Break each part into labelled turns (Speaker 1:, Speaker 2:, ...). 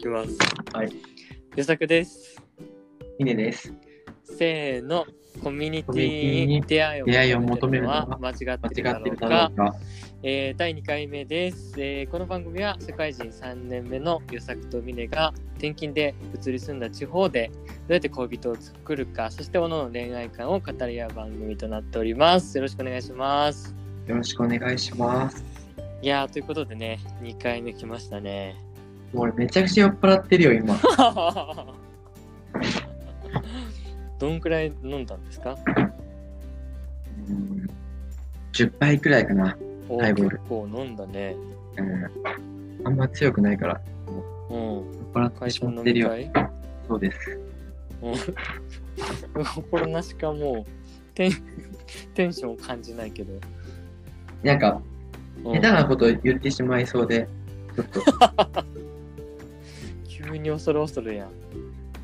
Speaker 1: きます。
Speaker 2: はい。
Speaker 1: 予作です。
Speaker 2: ミネです。
Speaker 1: せーの。コミュニテ
Speaker 2: ィ
Speaker 1: ィに
Speaker 2: に
Speaker 1: 出会いを
Speaker 2: 求
Speaker 1: 求めるの
Speaker 2: は
Speaker 1: は間違って
Speaker 2: 間
Speaker 1: るだろうか。えー第2回目です、えーこの番組は社会人3年目の与作と峰が転勤で移り住んだ地方でどうやって恋人を作るかそして各々の恋愛観を語り合う番組となっておりますよろしくお願いします
Speaker 2: よろしくお願いします。
Speaker 1: いやーということでね2回目来ましたね
Speaker 2: 俺めちゃくちゃ酔っ払ってるよ、今。
Speaker 1: どんくらい飲んだんですか？
Speaker 2: うん10杯くらいかな。
Speaker 1: お
Speaker 2: ハイボール
Speaker 1: 結構飲んだね
Speaker 2: うん。あんま強くないから、
Speaker 1: うん
Speaker 2: 酔っ払ってしまってるよ。そうです。
Speaker 1: うん心なしかもうテン テンションを感じないけど、
Speaker 2: なんか、
Speaker 1: うん
Speaker 2: 下手なこと言ってしまいそうで、ちょっと。
Speaker 1: 急に恐る恐るやん。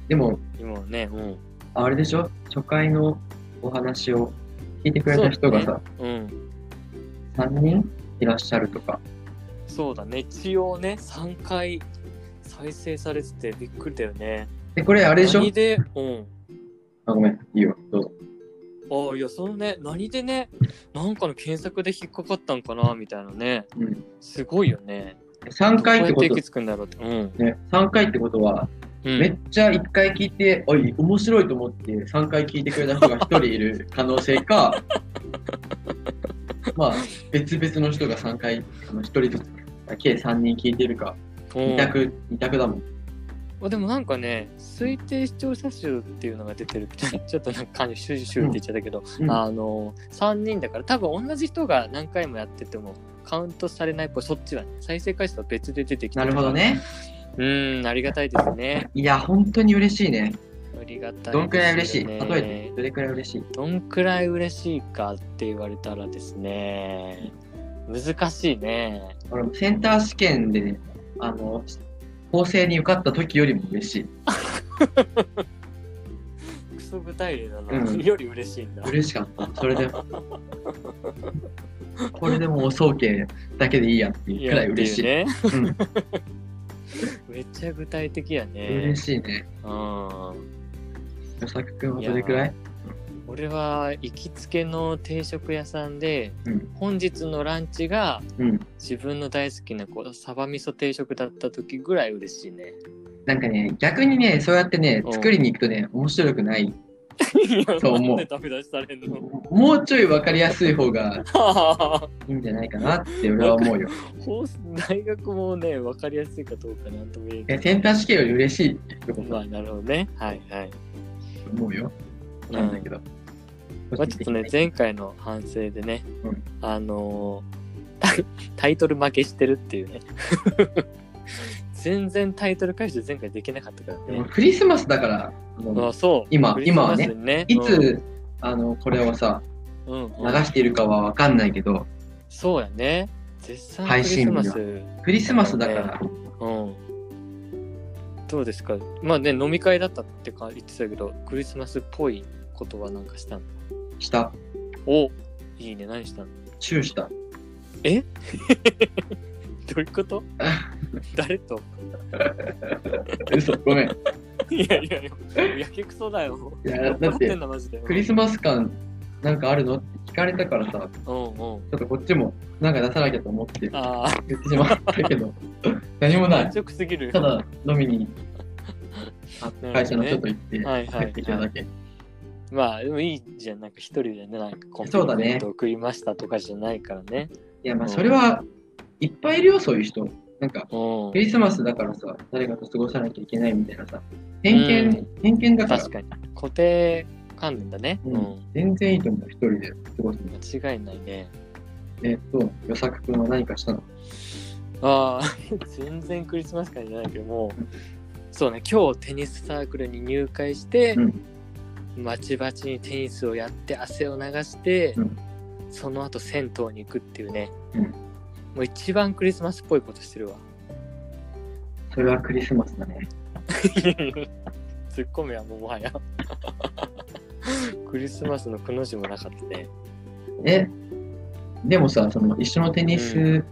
Speaker 2: でも、
Speaker 1: 今ねうん。
Speaker 2: あれでしょ？初回のお話を聞いてくれた人がさ、
Speaker 1: うん。
Speaker 2: 3人いらっしゃるとか。
Speaker 1: そうだね。一応ね3回再生されててびっくりだよね。
Speaker 2: で、これあれでしょ？
Speaker 1: 何で？うん。
Speaker 2: あ、ごめん。いいよ。どうぞ。
Speaker 1: ああいやそのね何でねなんかの検索で引っかかったんかなみたいなね。
Speaker 2: うん。
Speaker 1: すごいよね
Speaker 2: 3回ってこと。
Speaker 1: どうやって行き着くんだろうって。うん、
Speaker 2: ね、3回ってことは、
Speaker 1: うん、
Speaker 2: めっちゃ1回聞いて、おい、面白いと思って3回聞いてくれた人が1人いる 可能性か、まあ、別々の人が3回、あの1人ずつ、計3人聞いてるか、
Speaker 1: うん。
Speaker 2: 2択、二択だもん。
Speaker 1: あでもなんかね推定視聴者数っていうのが出てるちょ ちょっとなんか感じシュシュって言っちゃったけど、
Speaker 2: うん。
Speaker 1: あの3人だから多分同じ人が何回もやっててもカウントされないっぽいそっちはね再生回数は別で出てきて
Speaker 2: なるほどね。
Speaker 1: うーんありがたいですね。
Speaker 2: いや、本当に嬉しいね。
Speaker 1: ありがたいね、
Speaker 2: どんくらい嬉しい？例えて、どれくらい嬉しい
Speaker 1: どんくらい嬉しいかって言われたらですね。難しいね。
Speaker 2: 俺もセンター試験で、ね、あの、法制に受かった時よりも嬉しい。
Speaker 1: クソ具体例だな、
Speaker 2: うん。
Speaker 1: より嬉しいんだ。
Speaker 2: 嬉しかった。それで、これでもう総計だけでいいやっていうくらい嬉しい。
Speaker 1: いうね
Speaker 2: うん
Speaker 1: めっちゃ具体的やね
Speaker 2: 嬉しいね。
Speaker 1: うん
Speaker 2: 与作くんはどれくらい？
Speaker 1: 俺は行きつけの定食屋さんで、
Speaker 2: うん
Speaker 1: 本日のランチが
Speaker 2: うん。
Speaker 1: 自分の大好きなこうサバ味噌定食だった時ぐらい嬉しいね。
Speaker 2: なんかね、逆にね、そうやってね
Speaker 1: う、ん
Speaker 2: 作りに行くとね、面白くない。
Speaker 1: いや
Speaker 2: そう思うもうちょい分かりやすい方がいいんじゃないかなって俺は思うよ。
Speaker 1: 大学もね分かりやすいかどうかなんとも言え
Speaker 2: え
Speaker 1: ない。
Speaker 2: センター試験より嬉しいって一言
Speaker 1: まあなるほどね。はいはい、
Speaker 2: 思うよ。なんだけど。
Speaker 1: まあ、ちょっとね前回の反省でね、
Speaker 2: うん。
Speaker 1: あのータイトル負けしてるっていうね全然タイトル回収前回できなかったからね。
Speaker 2: クリスマスだから、もう
Speaker 1: あそう。
Speaker 2: 今今は
Speaker 1: ね。
Speaker 2: いつ、あの、これをさ、
Speaker 1: うんうん。
Speaker 2: 流しているかは分かんないけど、
Speaker 1: そうやね。絶賛ク
Speaker 2: 配
Speaker 1: リス
Speaker 2: 信日は。
Speaker 1: マス
Speaker 2: クリスマスだから、
Speaker 1: うん。どうですか？まあね飲み会だったってか言ってたけどクリスマスっぽいことはなんかしたの？
Speaker 2: した、
Speaker 1: おいいね。何したの？
Speaker 2: チューした。
Speaker 1: え？どういうこと？誰と？
Speaker 2: 嘘、ごめん。
Speaker 1: いやいやいややけくそだよ。
Speaker 2: いやだって
Speaker 1: 酔っ払ってんだマジで。
Speaker 2: クリスマス感なんかあるの？って聞かれたからさ、ち
Speaker 1: うんうん。
Speaker 2: ょっとこっちもなんか出さなきゃと思って。
Speaker 1: ああ
Speaker 2: 言ってしまったけど、何もない。
Speaker 1: 強くすぎる
Speaker 2: ただ飲みに会社の人と行って
Speaker 1: はいはい
Speaker 2: 帰ってきただけ。
Speaker 1: まあでもいいじゃん。なんか一人でねなんかコン
Speaker 2: そうだね。
Speaker 1: ト送りましたとかじゃないからね。
Speaker 2: いやまあそれはいっぱいいるよ、そういう人。なんか
Speaker 1: うん。
Speaker 2: クリスマスだからさ、誰かと過ごさなきゃいけないみたいなさ、偏見、
Speaker 1: う
Speaker 2: 偏見だから。
Speaker 1: 確かに。固定観念だね。
Speaker 2: う
Speaker 1: うん。ん
Speaker 2: 全然いいと思う、一人で過ごすの。
Speaker 1: 間違いないね。
Speaker 2: えっと、与作君は何かしたの？
Speaker 1: ああ 全然クリスマス感じゃないけどもそうね今日テニスサークルに入会して、バチバチにテニスをやって汗を流して、
Speaker 2: うん
Speaker 1: その後銭湯に行くっていうね、
Speaker 2: うん
Speaker 1: もう一番クリスマスっぽいことしてるわ。
Speaker 2: それはクリスマスだね。
Speaker 1: ツッコミはもはや。クリスマスのくの字もなかったね。
Speaker 2: え、でもさ、その一緒のテニス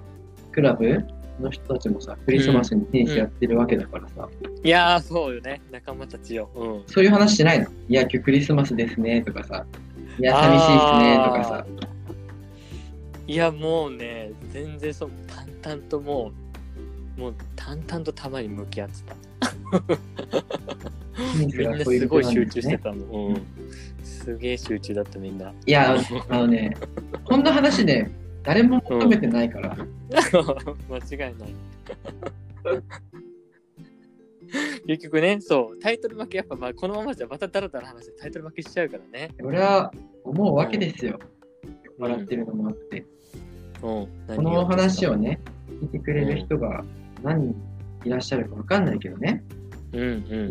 Speaker 2: クラブの人たちもさ、クリスマスにテニスやってるわけだからさ、
Speaker 1: いやー、そうよね。仲間たちよ。うん。
Speaker 2: そういう話しないの？いや、今日クリスマスですね、とかさ、いや、寂しいっすね、とかさ、
Speaker 1: いや、もうね、全然そう、淡々ともう、もう淡々と球に向き合ってた。みんなすごい集。中してたの。うん。すげえ集中だったみんな。
Speaker 2: いや、あのね、こんな話ね、誰も求めてないから、
Speaker 1: 間違いない。結局ね、そう、タイトル負け、やっぱまあこのままじゃまたダラダラ話してタイトル負けしちゃうからね。
Speaker 2: 俺は思うわけですよ。笑ってるのもあって。
Speaker 1: うん。
Speaker 2: この話をね、聞いてくれる人が何人いらっしゃるかわかんないけどね、
Speaker 1: うん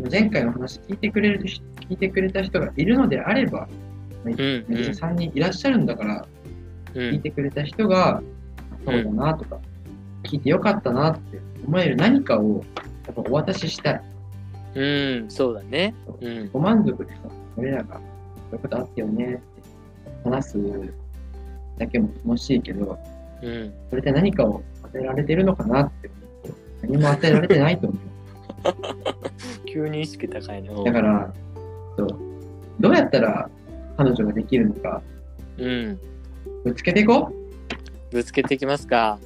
Speaker 1: うん。
Speaker 2: 前回の話聞いてくれる人聞いてくれた人がいるのであれば、まあ
Speaker 1: うんうん
Speaker 2: 別に3人いらっしゃるんだから、
Speaker 1: うん。
Speaker 2: 聞いてくれた人が、そうだなとか、聞いてよかったなって思える何かをやっぱお渡ししたい。
Speaker 1: うん、そうだね。うん。
Speaker 2: ご満足でさ、俺らが、こういうことあったよねって話すだけも楽しいけど、
Speaker 1: うん。
Speaker 2: それで何かを与えられてるのかなって何も与えられてないと思う。
Speaker 1: 急に意識高いね。うん
Speaker 2: だから、そうどうやったら彼女ができるのか、
Speaker 1: うん。
Speaker 2: ぶつけていこう。
Speaker 1: ぶつけていきますか。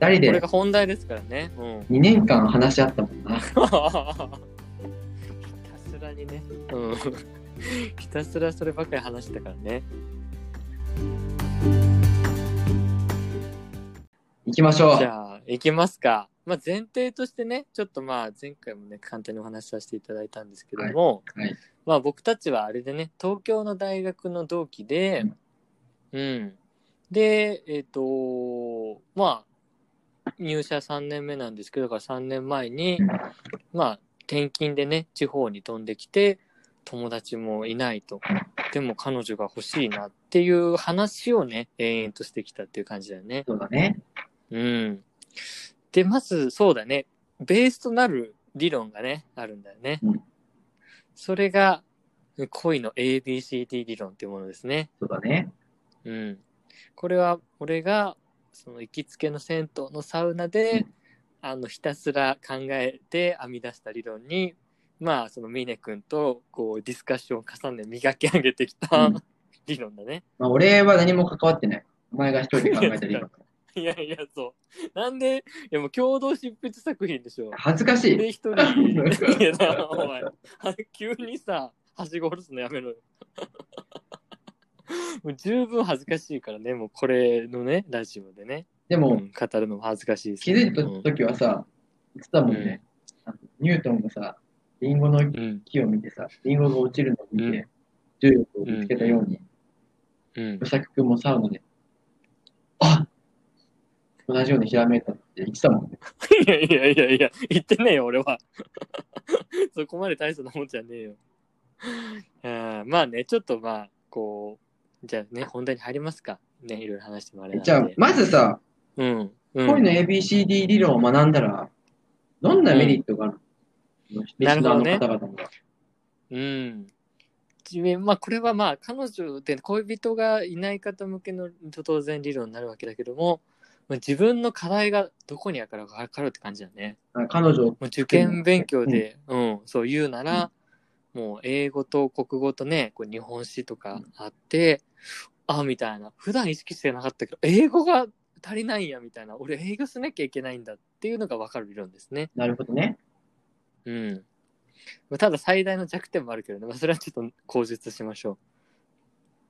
Speaker 2: 二人で
Speaker 1: これが本題ですからね。うん。
Speaker 2: 2年間話し合ったもんな。
Speaker 1: ひたすらにね。うん。ひたすらそればっかり話してたからね。
Speaker 2: 行きましょう。
Speaker 1: じゃあ、行きますか。まあ、前提としてね、ちょっとまあ、前回もね、簡単にお話しさせていただいたんですけども、
Speaker 2: はい。
Speaker 1: まあ、僕たちはあれでね、東京の大学の同期で、うん。で、えっ、と、まあ、入社3年目なんですけど、だから3年前に、まあ、転勤でね、地方に飛んできて、友達もいないと。でも彼女が欲しいなっていう話をね、延々としてきたっていう感じだよね。
Speaker 2: そうだね。
Speaker 1: うん。で、まず、そうだね。ベースとなる理論がね、あるんだよね。
Speaker 2: うん
Speaker 1: それが、恋の ABCD 理論っていうものですね。
Speaker 2: そうだね。
Speaker 1: うん。これは、俺が、その行きつけの銭湯のサウナで、あの、ひたすら考えて編み出した理論に、まあ、その峰君と、こう、ディスカッションを重ね磨き上げてきた、
Speaker 2: うん
Speaker 1: 理論だね。
Speaker 2: まあ、俺は何も関わってない。お前が一人で考えたらい い
Speaker 1: やいや、そう。なんで、いやもう共同執筆作品でしょ。
Speaker 2: 恥ずかしい。
Speaker 1: 俺一人。いやな、お前。は 急にさ、はしご下ろすのやめろよ。もう十分恥ずかしいからね、もうこれのね、ラジオでね、
Speaker 2: でも、
Speaker 1: うん語るのも恥ずかしいです
Speaker 2: 気づいた時はさ、言ってたもんね。あのニュートンがさ、リンゴの
Speaker 1: うん。うん。
Speaker 2: 木を見てさ、リンゴが落ちるのを見て、重力を見つけたように、
Speaker 1: うん
Speaker 2: 与。作君もサウナで、あ同じようにひらめいたって言ってたもんね。
Speaker 1: いやいやいやいや、言ってねえよ、俺は。そこまで大層なもんじゃねえよ。あーまあね、ちょっとまあ、こう、じゃあね、本題に入りますか。ね、いろいろ話してもあれなんで。
Speaker 2: じゃあ、まずさ、
Speaker 1: うん。うん、
Speaker 2: 恋の ABCD 理論を学んだら、どんなメリットがあるの、リスナーの方々には。
Speaker 1: うん。自分まあ、これはまあ、彼女で恋人がいない方向けの当然理論になるわけだけども、まあ自分の課題がどこにあるか分かるって感じだね。
Speaker 2: あ彼女、
Speaker 1: もう受験勉強で、うん、そう言うなら、もう英語と国語とね、こう日本史とかあって、あ、みたいな。普段意識してなかったけど、英語が足りないんや、みたいな。俺、英語しなきゃいけないんだっていうのが分かる理論ですね。
Speaker 2: なるほどね。
Speaker 1: うん。まあただ最大の弱点もあるけどね、まあ、それはちょっと口述しましょ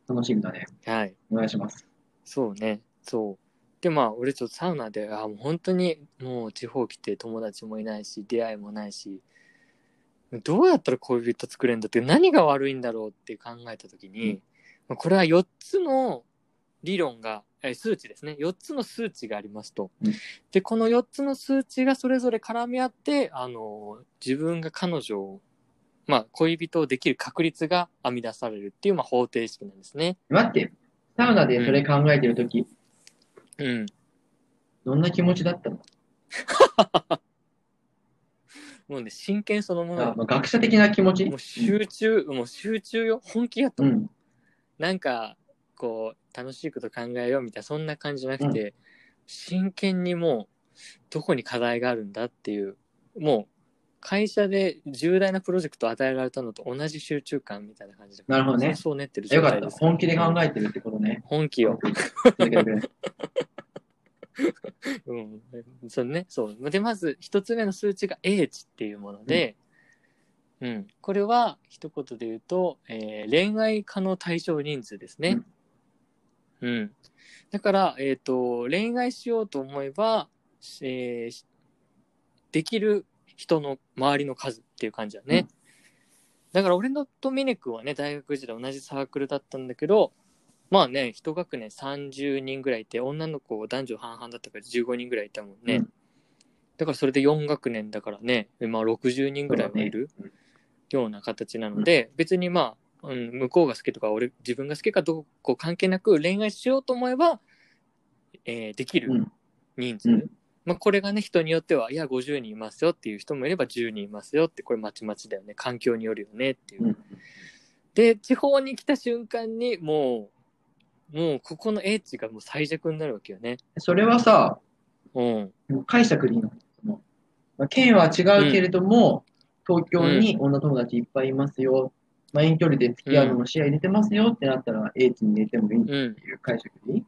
Speaker 2: 楽しみだね。
Speaker 1: う。はい。
Speaker 2: お願いします。
Speaker 1: そうね。そう。で、まあ、俺ちょっとサウナで、あもう本当にもう地方来て友達もいないし、出会いもないし、どうやったら恋人作れるんだって、何が悪いんだろうって考えたときに、
Speaker 2: うん
Speaker 1: まあこれは4つの理論が、え数値ですね。4つの数値がありますと。
Speaker 2: うん
Speaker 1: で、この4つの数値がそれぞれ絡み合って、あの、自分が彼女を、まあ、恋人をできる確率が編み出されるっていう、まあ、方程式なんですね。
Speaker 2: 待って、サウナでそれ考えてるとき、
Speaker 1: うん。
Speaker 2: どんな気持ちだったの？
Speaker 1: もうね、真剣そのものよ
Speaker 2: あまあ学者的な気持ち？
Speaker 1: もう集中、もう集中よ。本気やったもん。
Speaker 2: うん。
Speaker 1: なんか、こう、楽しいこと考えようみたいな、そんな感じじゃなくて、真剣にもう、どこに課題があるんだっていう、もう会社で重大なプロジェクトを与えられたのと同じ集中感みたいな感じで。
Speaker 2: なるほどね
Speaker 1: そう練ってる
Speaker 2: よかった。
Speaker 1: 状態です。
Speaker 2: 本気で考えてるってことね。
Speaker 1: 本気よ。うん。そうね。そう。で、まず一つ目の数値が英知っていうもので、うん。これは一言で言うと、えー恋愛可能対象人数ですね。うん。だから、えっ、と、恋愛しようと思えば、えーしできる人の周りの数っていう感じだね。
Speaker 2: うん
Speaker 1: だから俺のとミネ君はね、大学時代同じサークルだったんだけど、まあね、一学年30人ぐらいいて、女の子男女半々だったから15人ぐらいいたもんね。
Speaker 2: うん。
Speaker 1: だからそれで4学年だからね、まあ60人ぐらいはいるような形なので、別にまあ、うん、向こうが好きとか俺自分が好きかどうか関係なく恋愛しようと思えば、えーできる
Speaker 2: うん。
Speaker 1: 人数、
Speaker 2: うん。
Speaker 1: まあ、これがね人によってはいや50人いますよっていう人もいれば10人いますよってこれまちまちだよね。環境によるよねっていう、
Speaker 2: うん。
Speaker 1: で地方に来た瞬間にもうもうここの英知がもう最弱になるわけよね。
Speaker 2: それはさ、
Speaker 1: うん。
Speaker 2: 解釈でいいの。まあ県は違うけれども、東京に女友達いっぱいいますよ。まあ、遠距離で付き合うのも視野入れてますよってなったら、英知に入れてもいいって
Speaker 1: うん。
Speaker 2: いう解釈でいい？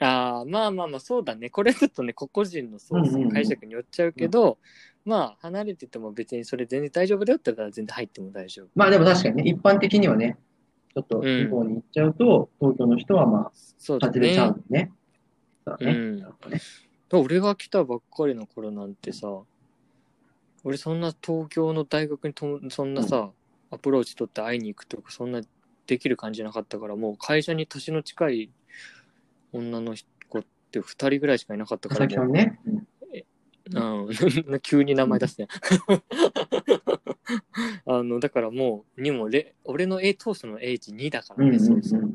Speaker 1: ああまあまあまあそうだね。これちょっとね個々人のそう
Speaker 2: うんうんうん。
Speaker 1: 解釈によっちゃうけど、まあ離れてても別にそれ全然大丈夫だよって言ったら全然入っても大丈夫。
Speaker 2: まあでも確かにね、一般的にはね、ちょっと地方に行っちゃうと、東京の人はまあ、
Speaker 1: そうだ
Speaker 2: 外れちゃう
Speaker 1: ね。
Speaker 2: そうだね。
Speaker 1: うん俺が来たばっかりの頃なんてさ俺そんな東京の大学にとそんなさ、アプローチ取って会いに行くとかそんなできる感じなかったからもう会社に年の近い女の子って2人ぐらいしかいなかったか
Speaker 2: 佐
Speaker 1: らもう
Speaker 2: 々木さんね。うん
Speaker 1: うん、急に名前出すね。あの、だからもう、にもレ、俺の A 当初の H2 だからね。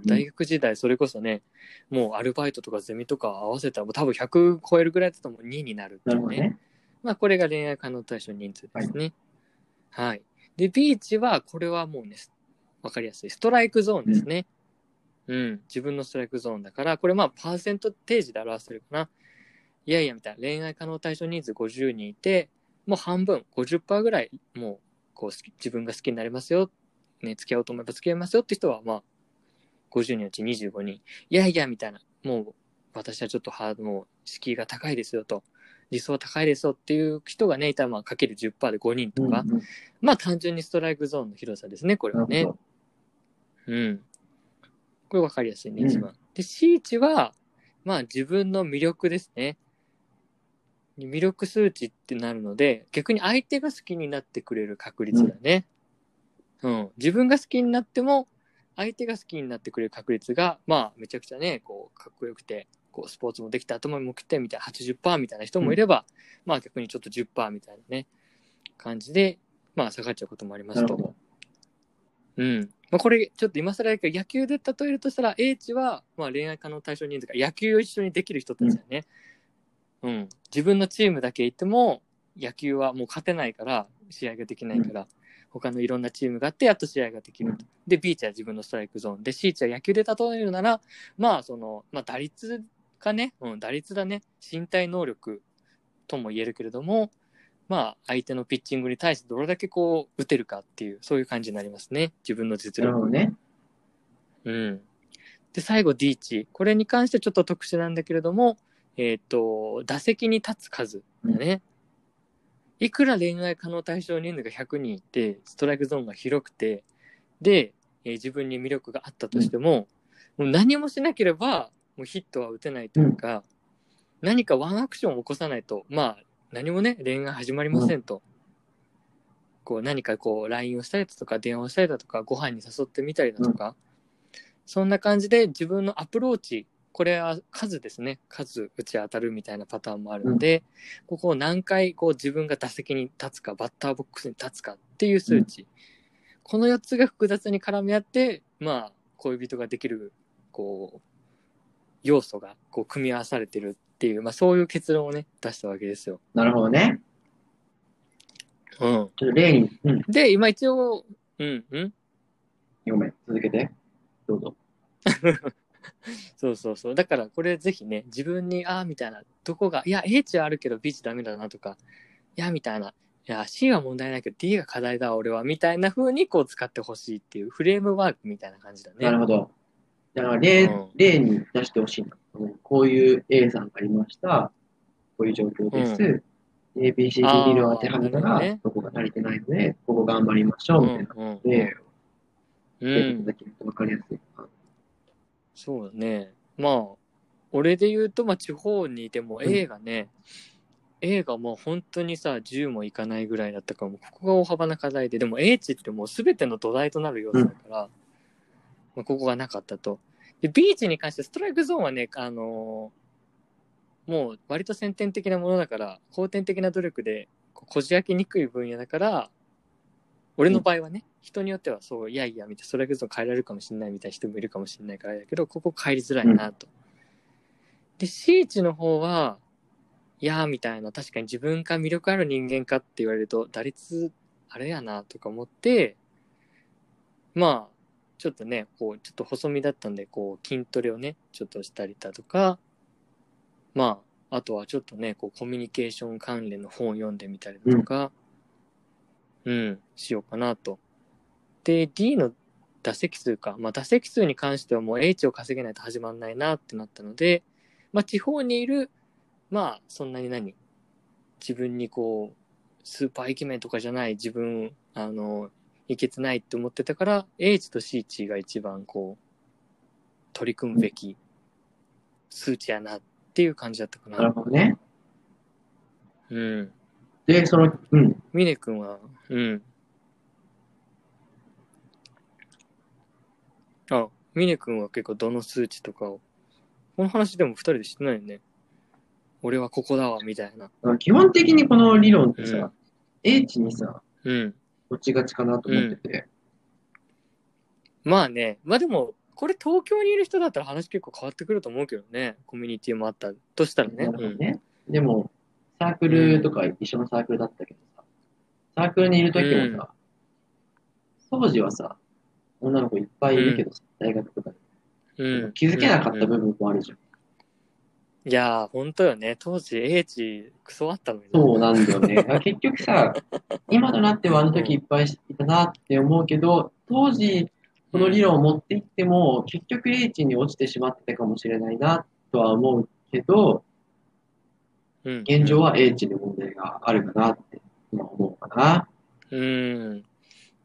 Speaker 1: 大学時代、それこそね、もうアルバイトとかゼミとか合わせたら、もう多分100超えるぐらいだともう2になるっていうね。
Speaker 2: ね。
Speaker 1: まあ、これが恋愛可能対象人数ですね。はい。で、ビーチは、これはもうね、わかりやすい。ストライクゾーンですね。うん。自分のストライクゾーンだから、これまあ、パーセントテージで表せるかな。いやいや、みたいな。恋愛可能対象人数50人いて、もう半分、50%ぐらい、もう、こう自分が好きになりますよ。ね、付き合おうと思えば付き合いますよって人は、まあ、50人のうち25人。いやいや、みたいな。もう、私はちょっとハード、もう、敷居が高いですよと。理想は高いですよっていう人がね、いたら、まあ、かける10%で5人とか、
Speaker 2: うんうん
Speaker 1: まあ、単純にストライクゾーンの広さですね、これはね。うん。これ分かりやすいね、
Speaker 2: うん
Speaker 1: 一番。で、C 値は、まあ、自分の魅力ですね。魅力数値ってなるので、逆に相手が好きになってくれる確率だね。うん。自分が好きになっても、相手が好きになってくれる確率が、まあ、めちゃくちゃね、こう、かっこよくて、こう、スポーツもできて、頭も良くて、みたいな80%みたいな人もいれば、まあ、逆にちょっと10%みたいなね、感じで、まあ、下がっちゃうこともありますと。うん。まあ、これ、ちょっと今更だけど、野球で例えるとしたら、A 値は、まあ、恋愛可能対象人数が野球を一緒にできる人たちだね。うん。自分のチームだけいても、野球はもう勝てないから、試合ができないから、他のいろんなチームがあって、やっと試合ができると。で、B 値は自分のストライクゾーンで、C 値は野球で例えるなら、まあ、その、まあ、打率かね、うん、打率だね。身体能力とも言えるけれども、まあ、相手のピッチングに対してどれだけこう、打てるかっていう、そういう感じになりますね。自分の実力。
Speaker 2: なるほどね。
Speaker 1: うん。で、最後 D 値。これに関してちょっと特殊なんだけれども、えっ、と、打席に立つ数だね。いくら恋愛可能対象人数が100人いて、ストライクゾーンが広くて、で、えー自分に魅力があったとしても、もう何もしなければ、もうヒットは打てないというか、何かワンアクションを起こさないと、まあ、何もね、恋愛始まりませんと。こう、何かこう、LINE をしたりだとか、電話をしたりだとか、ご飯に誘ってみたりだとか、そんな感じで自分のアプローチ、これは数ですね。数打ち当たるみたいなパターンもあるので、ここを何回こう自分が打席に立つか、バッターボックスに立つかっていう数値。この4つが複雑に絡み合って、まあ、恋人ができる、こう、要素がこう組み合わされてるっていう、まあそういう結論をね、出したわけですよ。
Speaker 2: なるほどね。
Speaker 1: うん。
Speaker 2: ちょっと例に、うん、
Speaker 1: で、今一応、うん、うん。
Speaker 2: ごめん、続けて。どうぞ。
Speaker 1: そうそうそう。だからこれぜひね、自分に、ああ、みたいな、どこが、いや、A 値はあるけど B 値ダメだなとか、いや、みたいな、いや、C は問題ないけど D が課題だ、俺は、みたいな風にこう使ってほしいっていうフレームワークみたいな感じだね。
Speaker 2: なるほど。だから例、
Speaker 1: うん
Speaker 2: 例に出してほしいな。こういう A さんがありました。こういう状況です。ABCD 理論を当てはめたら、
Speaker 1: ね
Speaker 2: どこが足りてないので、ここ頑張りましょう、みたいな。
Speaker 1: うんうん
Speaker 2: で、
Speaker 1: うん
Speaker 2: やっていただけると分かりやすいかな。
Speaker 1: そうだね。まあ、俺で言うと、まあ、地方にいても
Speaker 2: うん
Speaker 1: A がね、A がもう本当にさ、10もいかないぐらいだったから、もうここが大幅な課題で、でも A 値ってもう全ての土台となる要素だから、まあ、ここがなかったと。で、B 値に関してストライクゾーンはね、あのーもう割と先天的なものだから、後天的な努力でこうこじ開けにくい分野だから、俺の場合はね、人によってはそう、いやいや、みたいな、ストライクゾーン変えられるかもしれないみたいな人もいるかもしれないからだけど、ここ変えりづらいなと。で、C 値の方は、いやーみたいな、確かに自分が魅力ある人間かって言われると、打率、あれやなとか思って、まあ、ちょっとね、こう、ちょっと細身だったんで、こう、筋トレをね、ちょっとしたりだとか、まあ、あとはちょっとね、こう、コミュニケーション関連の本を読んでみたりだとか、うん、しようかなと。で、D の打席数か。まあ、打席数に関してはもう H を稼げないと始まんないなってなったので、まあ、地方にいる、まあ、そんなに何？自分にこう、スーパーイケメンとかじゃない自分、あの、いけてないって思ってたから、H と C 値が一番こう、取り組むべき数値やなっていう感じだったか
Speaker 2: なる
Speaker 1: な。
Speaker 2: ほどね。
Speaker 1: うん。
Speaker 2: で、その、うん。
Speaker 1: ミネ君は、うん。あ、ミネ君は結構どの数値とかを、この話でも二人でしてないよね。俺はここだわ、みたいな。
Speaker 2: 基本的にこの理論ってさ、
Speaker 1: うん
Speaker 2: A 値にさ、
Speaker 1: うん。
Speaker 2: 落ちがちかなと思ってて。
Speaker 1: まあね、まあでも、これ東京にいる人だったら話結構変わってくると思うけどね。コミュニティもあったとしたらね。
Speaker 2: なるほどね。でも、サークルとか一緒のサークルだったけどさ、サークルにいる時もさ、当時はさ、女の子いっぱいいるけどさ、大学とかで、気づけなかった
Speaker 1: うん
Speaker 2: 部分もあるじゃん。
Speaker 1: いやー、ほんとよね。当時 A 値クソあったのにね。
Speaker 2: そうなんだよね。結局さ、今となってはあの時いっぱいいたなって思うけど、当時この理論を持っていっても、結局 A 値に落ちてしまってたかもしれないなとは思うけど、
Speaker 1: うん
Speaker 2: 現状は A 値に問題があるかなって今思うかな。
Speaker 1: うん。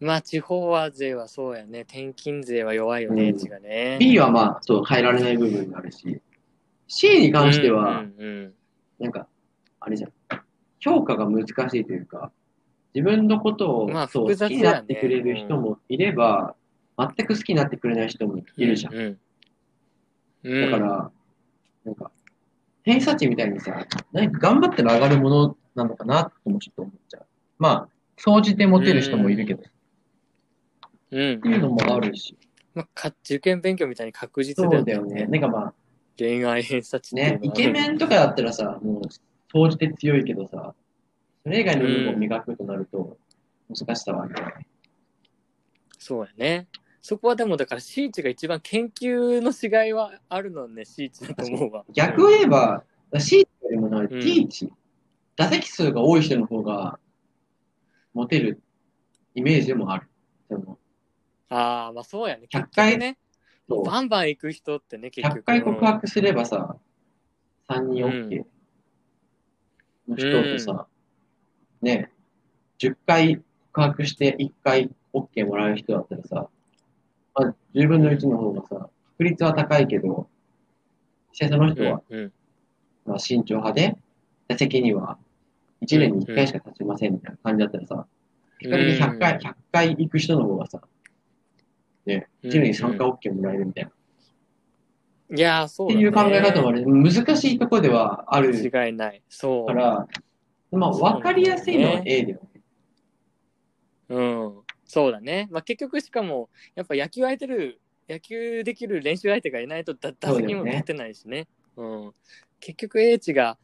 Speaker 1: まあ、地方は税はそうやね。転勤税は弱いよね、
Speaker 2: うん
Speaker 1: がね。
Speaker 2: B はまあ、そう、変えられない部分があるし、C に関しては、
Speaker 1: うんうん
Speaker 2: なんか、あれじゃん。評価が難しいというか、自分のことを、
Speaker 1: まあ
Speaker 2: そう好きになってくれる人もいれば、全く好きになってくれない人もいるじゃん。
Speaker 1: うん。うん、
Speaker 2: だから、なんか、偏差値みたいにさ、何か頑張ったら上がるものなのかなともちょっと思っちゃう。まあ、総じてモテる人もいるけど、っ
Speaker 1: うん
Speaker 2: ていうのもあるし。
Speaker 1: まあ、か受験勉強みたいに確実
Speaker 2: そう
Speaker 1: だよね。
Speaker 2: だよね。なんかまあ、
Speaker 1: 恋愛偏差値
Speaker 2: ね、イケメンとかだったらさ、もう、総じて強いけどさ、それ以外の部分を磨くとなると、難しさはあるよね。
Speaker 1: そうやね。そこはでもだから C 値が一番研究のしがいはあるのはね、C 値だと思うわ。
Speaker 2: 逆を言えば、C よりもね、
Speaker 1: うん
Speaker 2: T 値、打席数が多い人の方が、モテるイメージでもある。その
Speaker 1: ああ、まあそうやね。
Speaker 2: 100
Speaker 1: 結
Speaker 2: 回
Speaker 1: 局ね、バンバン行く人ってね、結局。
Speaker 2: 100回告白すればさ、3人 OK の人とさ、ね、10回告白して1回 OK もらえる人だったらさ、まあ、10分の1の方がさ、確率は高いけど、実際その人は、
Speaker 1: うんうん
Speaker 2: まあ、慎重派で、打席には1年に1回しか立ちませんみたいな感じだったらさ、比較的100回、100回行く人の方がさ、ね、1年に3回 OK もらえるみたいな。
Speaker 1: いやー、そうだ、ね。
Speaker 2: っていう考え方もある。難しいところではある
Speaker 1: 間違いない。そう。
Speaker 2: から、まあ、わかりやすいのは A だよね。
Speaker 1: うん。そうだね。まあ結局しかも、やっぱ野球空いてる、野球できる練習相手がいないとだ打席にも立てないしね。うん。結局 A 値が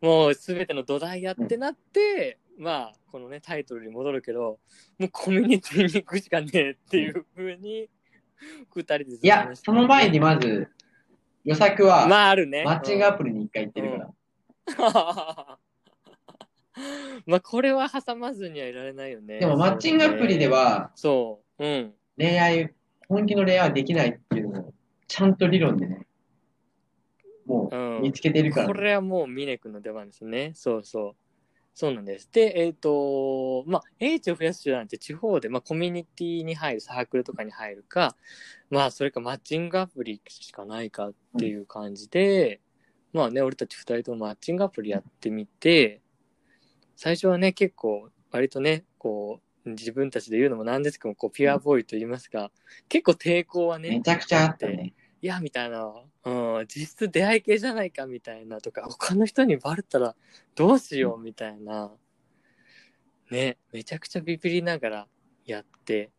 Speaker 1: もう全ての土台やってなって、まあこのねタイトルに戻るけど、もうコミュニティに行くしかねえっていうふうに、二人でずっと
Speaker 2: いやその前にまず、予策は、
Speaker 1: まああるね。
Speaker 2: マッチングアプリに一回行ってるから。
Speaker 1: まあこれは挟まずにはいられないよね。
Speaker 2: でも、マッチングアプリでは、
Speaker 1: そう、うん。
Speaker 2: 恋愛、本気の恋愛はできないっていうのを、ちゃんと理論でね、も
Speaker 1: う
Speaker 2: うん見つけてるから、
Speaker 1: これはもう峰君の出番ですね。そうそう。そうなんです。で、えっ、と、まあ、英知を増やす手段って地方で、まあ、コミュニティに入る、サークルとかに入るか、まあ、それかマッチングアプリしかないかっていう感じで、まあね、俺たち二人ともマッチングアプリやってみて、最初はね、結構、割とね、こう、自分たちで言うのもなんですけども、こう、ピュアボーイと言いますか、結構抵抗はね、
Speaker 2: めちゃくちゃあったね。
Speaker 1: いや、みたいな、うん、実質出会い系じゃないかみたいなとか、他の人にバレたらどうしようみたいな、ね、めちゃくちゃビビりながらやって、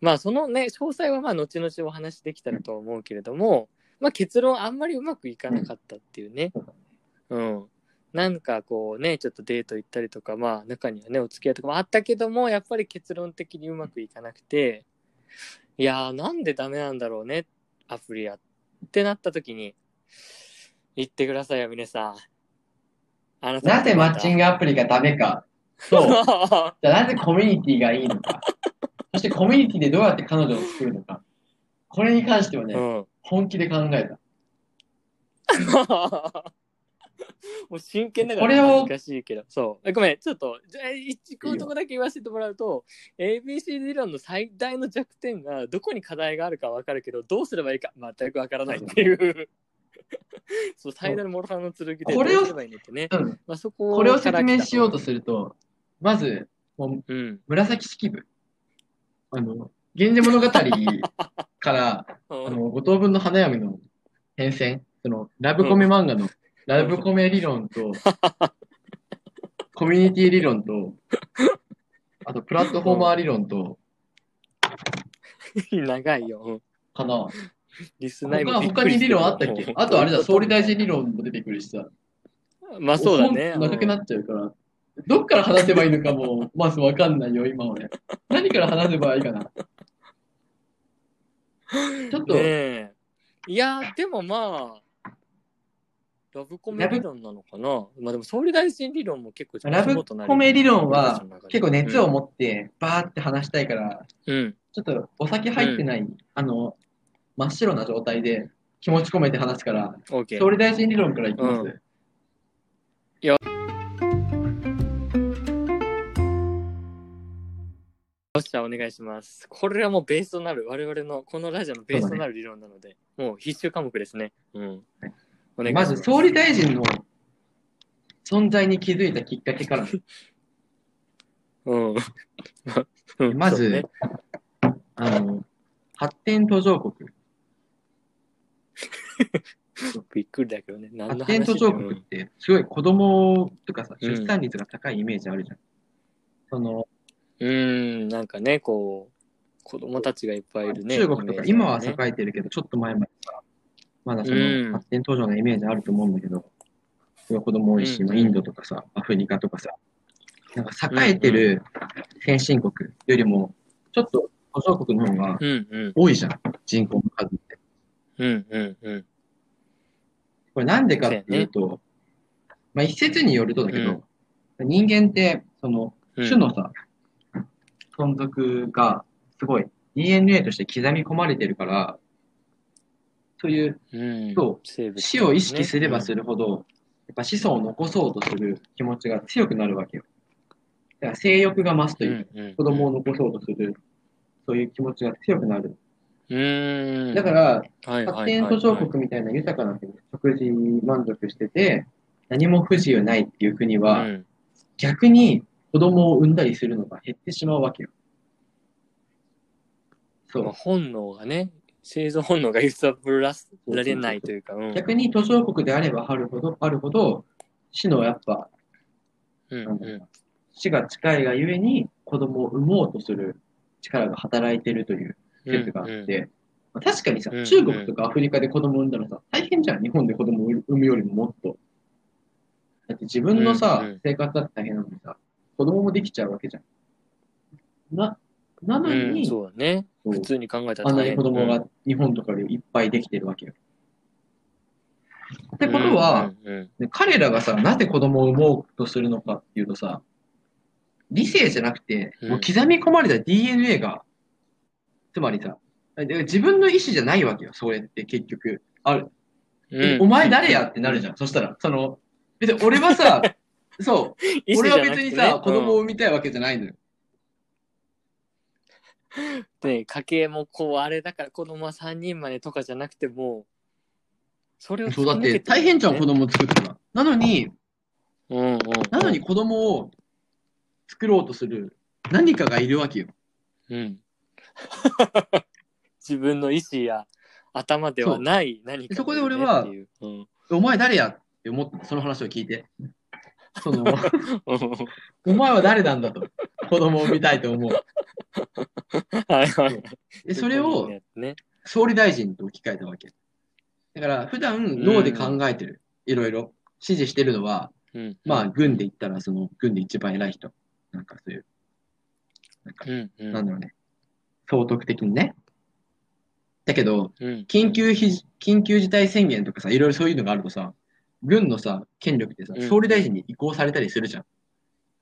Speaker 1: まあそのね、詳細はまあ後々お話できたらと思うけれども、まあ結論あんまりうまくいかなかったっていうね。うん。なんかこうね、ちょっとデート行ったりとか、まあ中にはね、お付き合いとかもあったけども、やっぱり結論的にうまくいかなくて、いやーなんでダメなんだろうね、アプリやってなった時に、言ってくださいよ、皆さん。あなた
Speaker 2: なぜマッチン
Speaker 1: グ
Speaker 2: グアプリがダメかと、じゃあなぜコミュニティがいいのか、そしてコミュニティでどうやって彼女を作るのか、これに関してはね、
Speaker 1: うん。
Speaker 2: 本気で考えた。
Speaker 1: もう真剣だから難しいけど。そう。えごめん、ちょっと、じゃあ一個のとこだけ言わせてもらうと、ABC 理論の最大の弱点が、どこに課題があるかわかるけど、どうすればいいか全くわからないっていう。そう、最大の諸刃の剣で、
Speaker 2: これを。
Speaker 1: まあ、そこ
Speaker 2: これを説明しようと
Speaker 1: す
Speaker 2: すると、まず、もう
Speaker 1: うん。
Speaker 2: 紫式部。あの、源氏物語から、あの、五等分の花嫁の変遷、その、ラブコメ漫画の、ラブコメ理論と、コミュニティ理論と、あと、プラットフォーマー理論と、
Speaker 1: 長いよ。うん
Speaker 2: かな。
Speaker 1: リスナー
Speaker 2: 他他に理論あったっけ？あと、あれだ、総理大臣理論も出てくるしさ。
Speaker 1: まあそうだね。
Speaker 2: 長くなっちゃうから、どっから話せばいいのかも、まずわかんないよ、今俺。何から話せばいいかな。ちょっと、
Speaker 1: ねえ。いや、でもまあ、ラブコメ理論なのかな？まあでも総理大臣理論も結構
Speaker 2: ラブコメ理論は結構熱を
Speaker 1: も、
Speaker 2: 持ってバーって話したいから、
Speaker 1: うん。
Speaker 2: ちょっとお酒入ってない、あの、真っ白な状態で気持ち込めて話すから、
Speaker 1: オッケー。
Speaker 2: 総理大臣理論からいきます。
Speaker 1: うんよっしゃ、お願いします。これはもうベースとなる、我々のこのラジオのベースとなる理論なので、もう必修科目ですね。うん。お願いしま。
Speaker 2: ず、総理大臣の存在に気づいたきっかけから、
Speaker 1: うん。うん
Speaker 2: まず
Speaker 1: そうね、
Speaker 2: あの、発展途上国。
Speaker 1: びっくりだけどね。何の話
Speaker 2: 発展途上国って、すごい子供とかさ、
Speaker 1: うん
Speaker 2: 出産率が高いイメージあるじゃん。その、
Speaker 1: うーん、なんかね、こう、子供たちがいっぱいいるね。
Speaker 2: 中国とか、今は栄えてるけど、ちょっと前までさ、まだそ
Speaker 1: うん
Speaker 2: の発展途上のイメージあると思うんだけど、すごい子供多いし、
Speaker 1: うん
Speaker 2: まあインドとかさ、アフリカとかさ、なんか栄えてる先進国よりも、ちょっと途上国の方が。多いじゃん、人口の数って。
Speaker 1: うんうんうん。
Speaker 2: これなんでかっていうと、まあ一説によるとだけど、人間って、その、
Speaker 1: うん
Speaker 2: 種のさ、存続がすごい DNA として刻み込まれてるから、そういう
Speaker 1: うん、
Speaker 2: そう死を意識すればす
Speaker 1: る。
Speaker 2: るほど、やっぱ子孫を残そうとする気持ちが強くなるわけよ。だから性欲が増すというか、
Speaker 1: うんうん
Speaker 2: 子供を残そうとする、そういう気持ちが強くなる。だから、発展途上国みたいな豊かな国、食事に満足してて、何も不自由ないっていう国は、
Speaker 1: うん
Speaker 2: 逆に子供を産んだりするのが減ってしまうわけよ。そ
Speaker 1: まあ、
Speaker 2: う。
Speaker 1: 本能がね、生存本能が揺さぶられないというか、うん。
Speaker 2: 逆に途上国であればあるほど、あるほど、死のやっぱ、
Speaker 1: うん
Speaker 2: う
Speaker 1: う
Speaker 2: な死が近いがゆえに子供を産もうとする力が働いてるという説があって、
Speaker 1: うん
Speaker 2: まあ確かにさ
Speaker 1: うん、
Speaker 2: 中国とかアフリカで子供を産んだらさ、大変じゃん、日本で子供を産むよりももっと。だって自分のさ、
Speaker 1: うんうん。
Speaker 2: 生活だって大変なのにさ、子供もできちゃうわけじゃん。な、なの
Speaker 1: うん、
Speaker 2: に、
Speaker 1: そうだね。普通に考えたら
Speaker 2: あんなに子供が日本とかでいっぱいできてるわけよ。ってことは、
Speaker 1: うんうん
Speaker 2: で彼らがさ、なぜ子供を産もうとするのかっていうとさ、理性じゃなくて、
Speaker 1: うん
Speaker 2: もう刻み込まれた DNA が、つまりさ、で自分の意思じゃないわけよ、それって結局。ある。お前誰やってなるじゃん。そしたら、その、別に俺はさ、そう、俺は別にさ、子供を産みたいわけじゃないのよ。
Speaker 1: うんね家計もこうあれだから子供は3人までとかじゃなくてもそれを
Speaker 2: そう、だって大変じゃん、子供作ったら。なのに、
Speaker 1: うんうんうん
Speaker 2: なのに子供を作ろうとする何かがいるわけよ。
Speaker 1: うん 自分の意思や頭ではない何か
Speaker 2: そこで俺は
Speaker 1: ううん
Speaker 2: お前誰やって思った、その話を聞いて。その、
Speaker 1: うん
Speaker 2: お前は誰なんだと。子供を産みたいと思う。
Speaker 1: はいはい
Speaker 2: で、それを
Speaker 1: ね
Speaker 2: 総理大臣と置き換えたわけ。だから、普段脳で考えてる。いろいろ。指示してるのは、
Speaker 1: うん
Speaker 2: まあ、軍で言ったら、その、軍で一番偉い人。なんかそういう、なんか、
Speaker 1: うんうん
Speaker 2: なんだろうね。総督的にね。だけど、
Speaker 1: うん
Speaker 2: 緊急ひ緊急事態宣言とかさ、いろいろそういうのがあるとさ、軍のさ、権力ってさ
Speaker 1: うん、
Speaker 2: 総理大臣に移行されたりするじゃん。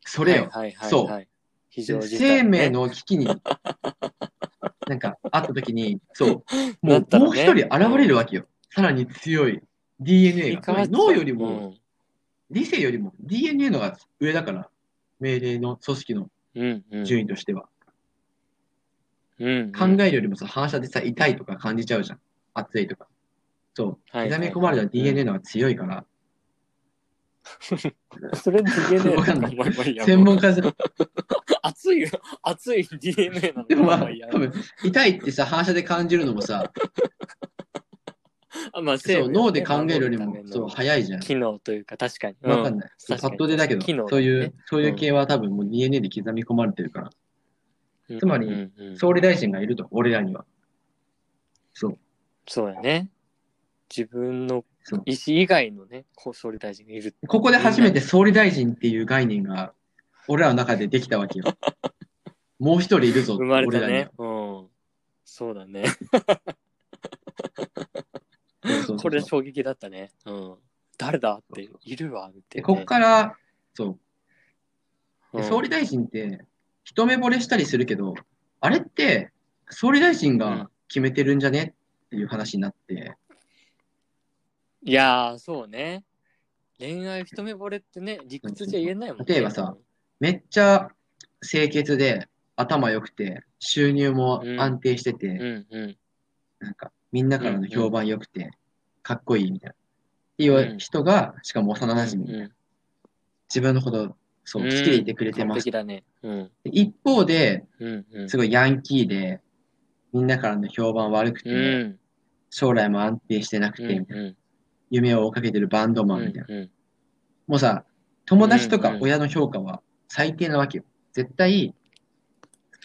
Speaker 2: それよ。
Speaker 1: はいはいはい
Speaker 2: そう
Speaker 1: はい非常事態ね
Speaker 2: 生命の危機に、なんか、あった時に、そう、もう、
Speaker 1: なったらね
Speaker 2: もう一人現れるわけよ。さらに強い DNA が。つまり脳より
Speaker 1: う
Speaker 2: も、
Speaker 1: ん
Speaker 2: 理性よりも DNA のが上だから、命令の組織の
Speaker 1: うんうん
Speaker 2: 順位としては。
Speaker 1: うん
Speaker 2: 考えるよりもさ、反射でさ、痛いとか感じちゃうじゃん。熱いとか。そう。
Speaker 1: はい
Speaker 2: 刻み込まれた DNA のが強いから、
Speaker 1: それ DNA
Speaker 2: わかんない
Speaker 1: まあまあいいや
Speaker 2: 専門家じゃ、
Speaker 1: 熱い、熱い DNA なの
Speaker 2: でもまあ多分、痛いってさ、反射で感じるのもさ、
Speaker 1: あまあ、
Speaker 2: そう、脳で考えるよりもそう、早いじゃん。
Speaker 1: 機能というか、確かに。
Speaker 2: わかんない。そうパッとでだけど、そういう、そういう系は多分もう DNA で刻み込まれてるから、
Speaker 1: うん。
Speaker 2: つまり総理大臣がいると、俺らには。そう。
Speaker 1: そうやね。自分の
Speaker 2: そう
Speaker 1: 意思以外のね、総理大臣がいる。
Speaker 2: ここで初めて総理大臣っていう概念が、俺らの中でできたわけよ。もう一人いるぞ、
Speaker 1: 生まれたね。うん。そうだね。これ衝撃だったね。うん。誰だって、いるわ、って、ね。
Speaker 2: でこっから、そう。
Speaker 1: うん
Speaker 2: で総理大臣って、一目惚れしたりするけど、あれって、総理大臣が決めてるんじゃねっていう話になって、
Speaker 1: いやー、そうね。恋愛一目惚れってね、理屈じゃ言えないもんね。
Speaker 2: 例えばさめっちゃ清潔で、頭良くて、収入も安定してて、
Speaker 1: うんうん。
Speaker 2: なんか、みんなからの評判良くて、かっこいいみたいな。っていう人が、しかも幼馴染み、
Speaker 1: うん
Speaker 2: 自分のこと、そう、
Speaker 1: うん
Speaker 2: 好きでいてくれて
Speaker 1: 完
Speaker 2: ます
Speaker 1: 璧。だね。うん。
Speaker 2: で一方で、
Speaker 1: うんうん。
Speaker 2: すごいヤンキーで、みんなからの評判悪くて、
Speaker 1: うん。
Speaker 2: 将来も安定してなくて、
Speaker 1: うん
Speaker 2: みたいな
Speaker 1: うん
Speaker 2: 夢を追っかけてるバンドマンみたいな。
Speaker 1: うん
Speaker 2: もうさ、友達と
Speaker 1: うんうん
Speaker 2: か親の評価は最低なわけよ。絶対、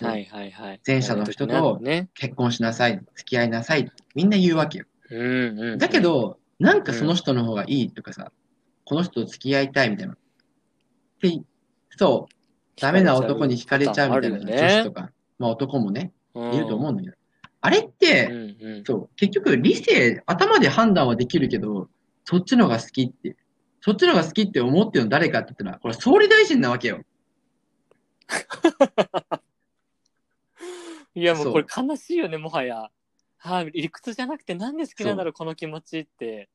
Speaker 1: はいはいはい。
Speaker 2: 前者の人と
Speaker 1: ね。
Speaker 2: 結婚しなさい、付き合いなさい、みんな言うわけよ。
Speaker 1: うんうん。
Speaker 2: だけ、ど、なんかその人の方がいいとかさ、この人と付き合いたいみたいな。って、そう、ダメな男に惹かれちゃうみたいな女子とか、まあ男もね、いると思
Speaker 1: う
Speaker 2: うんだけど。あれっ
Speaker 1: ん。
Speaker 2: て、
Speaker 1: うんうん。
Speaker 2: そう、結局理性、頭で判断はできるけど、そっちのが好きって、そっちのが好きって思ってるの誰かって言ったら、これ総理大臣なわけよ。
Speaker 1: いやも
Speaker 2: そう
Speaker 1: うこれ悲しいよね、もはや。はい、理屈じゃなくてなんで好きなんだろう、この気持ちって。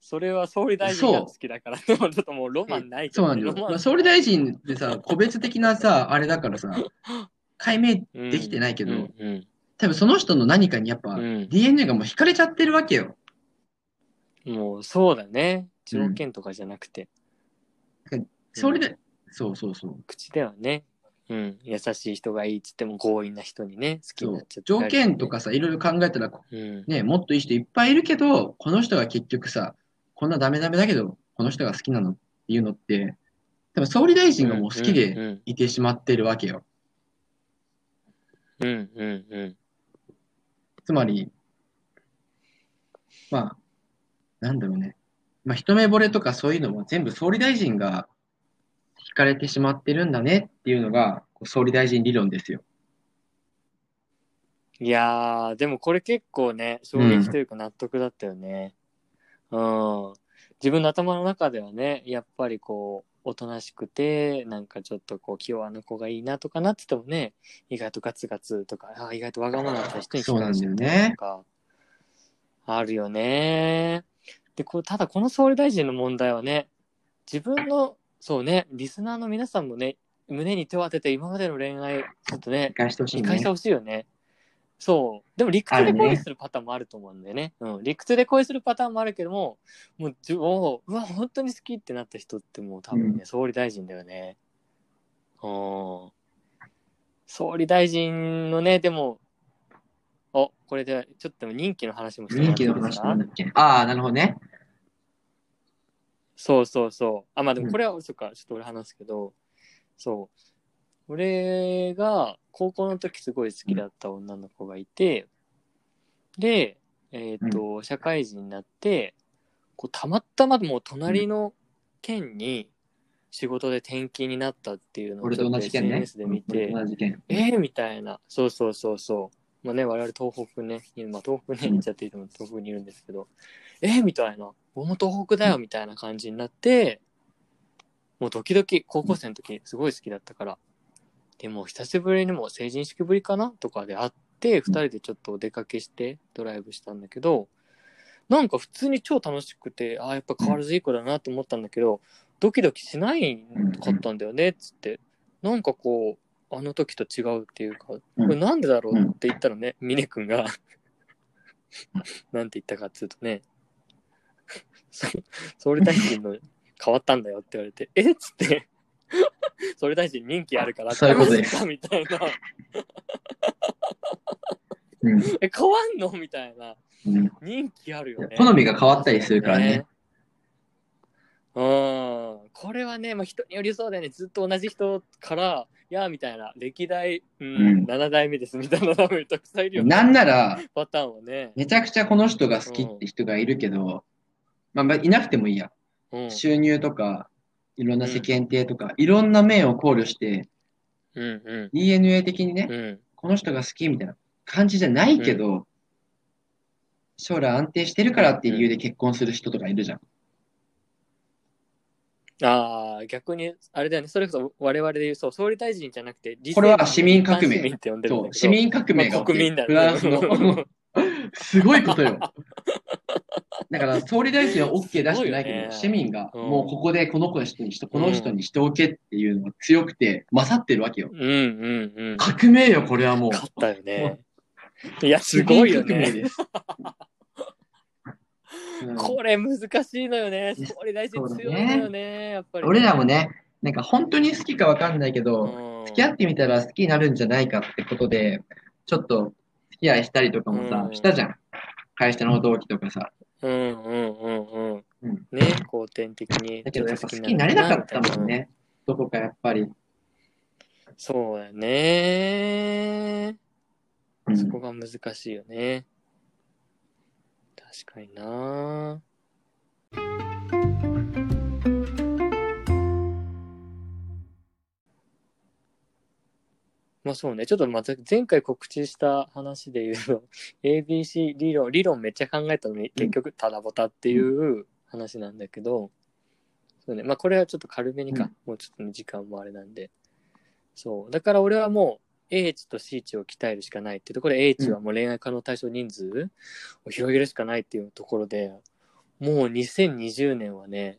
Speaker 1: それは総理大臣が好きだから。で もちょっともうロマンないけどね、
Speaker 2: そうなんだよ。まあ、総理大臣ってさ、個別的なさ、あれだからさ、解明できてないけど、
Speaker 1: うんうん
Speaker 2: 多分その人の何かにやっぱ、
Speaker 1: うん。
Speaker 2: DNA がもう惹かれちゃってるわけよ。
Speaker 1: もうそうだね。
Speaker 2: うん
Speaker 1: 条件とかじゃなくて、
Speaker 2: 総理で、そうそうそう。
Speaker 1: 口ではね、うん、優しい人がいいっつっても強引な人にね、好き
Speaker 2: そう
Speaker 1: になっちゃって、
Speaker 2: 条件とかさ、いろいろ考えたら、
Speaker 1: うん、
Speaker 2: ね、もっといい人いっぱいいるけど、この人が結局さ、こんなダメダメだけど、この人が好きなのっていうのって、多分総理大臣がもう好きで
Speaker 1: うん。
Speaker 2: いてしまってるわけよ。
Speaker 1: うんうんうん
Speaker 2: つまり、まあ、なんだろうね。まあ、一目惚れとかそういうのも全部総理大臣が惹かれてしまってるんだねっていうのが、総理大臣理論ですよ。
Speaker 1: いやーでもこれ結構ね衝撃というか納得だったよね、うん。自分の頭の中ではね、やっぱりこう、おとなしくて、なんかちょっとこう、気弱な子がいいなとかなっててもね、意外とガツガツとか、あ意外とわがままな人に
Speaker 2: そうなんだよね
Speaker 1: 聞かれちゃったりとか、あるよね。で、こう、ただこの総理大臣の問題はね、自分の、そうね、リスナーの皆さんもね、胸に手を当てて今までの恋愛、ちょっとね
Speaker 2: 理、解してほしいね
Speaker 1: 理解して。ほしいよね。そう。でも理屈で恋するパターンもあると思うんだよね。うん。理屈で恋するパターンもあるけども、もう、じもううわ、本当に好きってなった人ってもう多分ね、
Speaker 2: う
Speaker 1: 総理大臣だよね。うん。総理大臣のね、でも、お、これで、ちょっと任期の話もしてもら
Speaker 2: 人気の話なんだっけ？ああ、なるほどね。
Speaker 1: そうそうそう。あ、まあで
Speaker 2: うん
Speaker 1: もこれは、そっか、ちょっと俺話すけど、そう。俺が高校の時すごい好きだった女の子がいて、で、えっ、と、社会人になって、こうたまたまもう隣の県に仕事で転勤になったっていうのを。SNS で見て。えー、みたいな。そうそうそうそう。まあね、我々東北ね、まあ東北ね、
Speaker 2: うん
Speaker 1: 言っちゃっていいと思う東北にいるんですけど、えー、みたいな。俺も東北だよ、みたいな感じになって、もう時々、高校生の時、すごい好きだったから。でも、久しぶりにもう成人式ぶりかなとかで会って、二人でちょっとお出かけしてドライブしたんだけど、なんか普通に超楽しくて、ああ、やっぱ変わらずいい子だなと思ったんだけど、ドキドキしないかったんだよね、つって。なんかこう、あの時と違うっていうか、これなんでだろうって言ったらね、峰君が、なんて言ったかっつうとね、そ総理大臣の変わったんだよって言われて、えっ？つって、総理大臣任期あるから、
Speaker 2: そういうことです
Speaker 1: かみたいな、
Speaker 2: うん
Speaker 1: え、変わんのみたいな、
Speaker 2: うん
Speaker 1: 任期あるよね。
Speaker 2: 好みが変わったりするからね。
Speaker 1: うん。これはね、まあ、人によりそうだよね。ずっと同じ人から、いや、みたいな、歴代、うん、
Speaker 2: うん
Speaker 1: 7代目です、みたいな、多分たくさんいるよね。
Speaker 2: なんなら、
Speaker 1: パターンはね。
Speaker 2: めちゃくちゃこの人が好きって人がいるけど、まあまあ、いなくてもいいや。
Speaker 1: うん。
Speaker 2: 収入とか、いろんな世間体とか、いろんな面を考慮して、
Speaker 1: うんう
Speaker 2: DNA 的にね
Speaker 1: ん。、うん。
Speaker 2: この人が好きみたいな感じじゃないけど、将来安定してるからっていう理由で結婚する人とかいるじゃん。
Speaker 1: ああ、逆に、あれだよね。それこそ我々で言う、そう、総理大臣じゃなくて、
Speaker 2: これは市民革命
Speaker 1: 市民って呼んでるんだ
Speaker 2: 市民革命が
Speaker 1: まあ国民だよ
Speaker 2: フランス
Speaker 1: ね。
Speaker 2: の。すごいことよ。だから、総理大臣は OK 出してないけど、
Speaker 1: ね
Speaker 2: 市民が、
Speaker 1: うん
Speaker 2: もうここでこの子にして、この人にしておけっていうのが強くて、勝ってるわけよ。
Speaker 1: うんうんうん。
Speaker 2: 革命よ、これはもう。
Speaker 1: 勝ったよね。いや、すごいよね。これ難しいのよね。総理大臣強いのよね。やっぱり。
Speaker 2: 俺らもね、なんか本当に好きかわかんないけど、
Speaker 1: うん、
Speaker 2: 付き合ってみたら好きになるんじゃないかってことで、ちょっと付き合いしたりとかもさ
Speaker 1: う、ん
Speaker 2: したじゃん。会社の同期とかさ。
Speaker 1: うんうんうんうん。
Speaker 2: うん
Speaker 1: ね、後天的に。
Speaker 2: だけどやっぱ好きになれなかったもんね。どこかやっぱり。
Speaker 1: そうだね。
Speaker 2: うん
Speaker 1: そこが難しいよね。確かにな。まあそうね、ちょっとまた前回告知した話で言うと、ABC 理論、理論めっちゃ考えたのに結局ただぼたっていう話なんだけど、そうね、まあこれはちょっと軽めにか、もうちょっとね時間もあれなんで。そう。だから俺はもう A 値と C 値を鍛えるしかないっていうところで A 値はもう恋愛可能対象人数を広げるしかないっていうところで、もう2020年はね、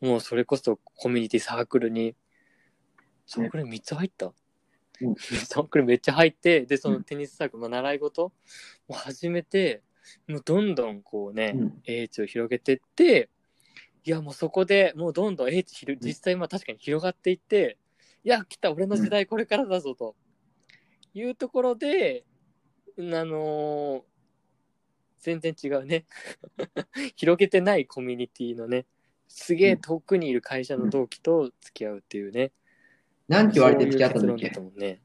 Speaker 1: もうそれこそコミュニティサークルに、サークル3つ入った、
Speaker 2: うん。
Speaker 1: サークルめっちゃ入って、で、その
Speaker 2: うん。
Speaker 1: テニスサークル、まあ、習い事を始めて、もうどんどんこうね、
Speaker 2: うん。
Speaker 1: A 値を広げてって、いやもうそこでもうどんどん値広実際まあ確かに広がっていって、いや来た俺の時代これからだぞと。いうところで、あのー全然違うね。広げてないコミュニティのねすげえ遠くにいる会社の同期と付き合うっていうね、
Speaker 2: なんて言われて付き合ったんだっ
Speaker 1: そういうね。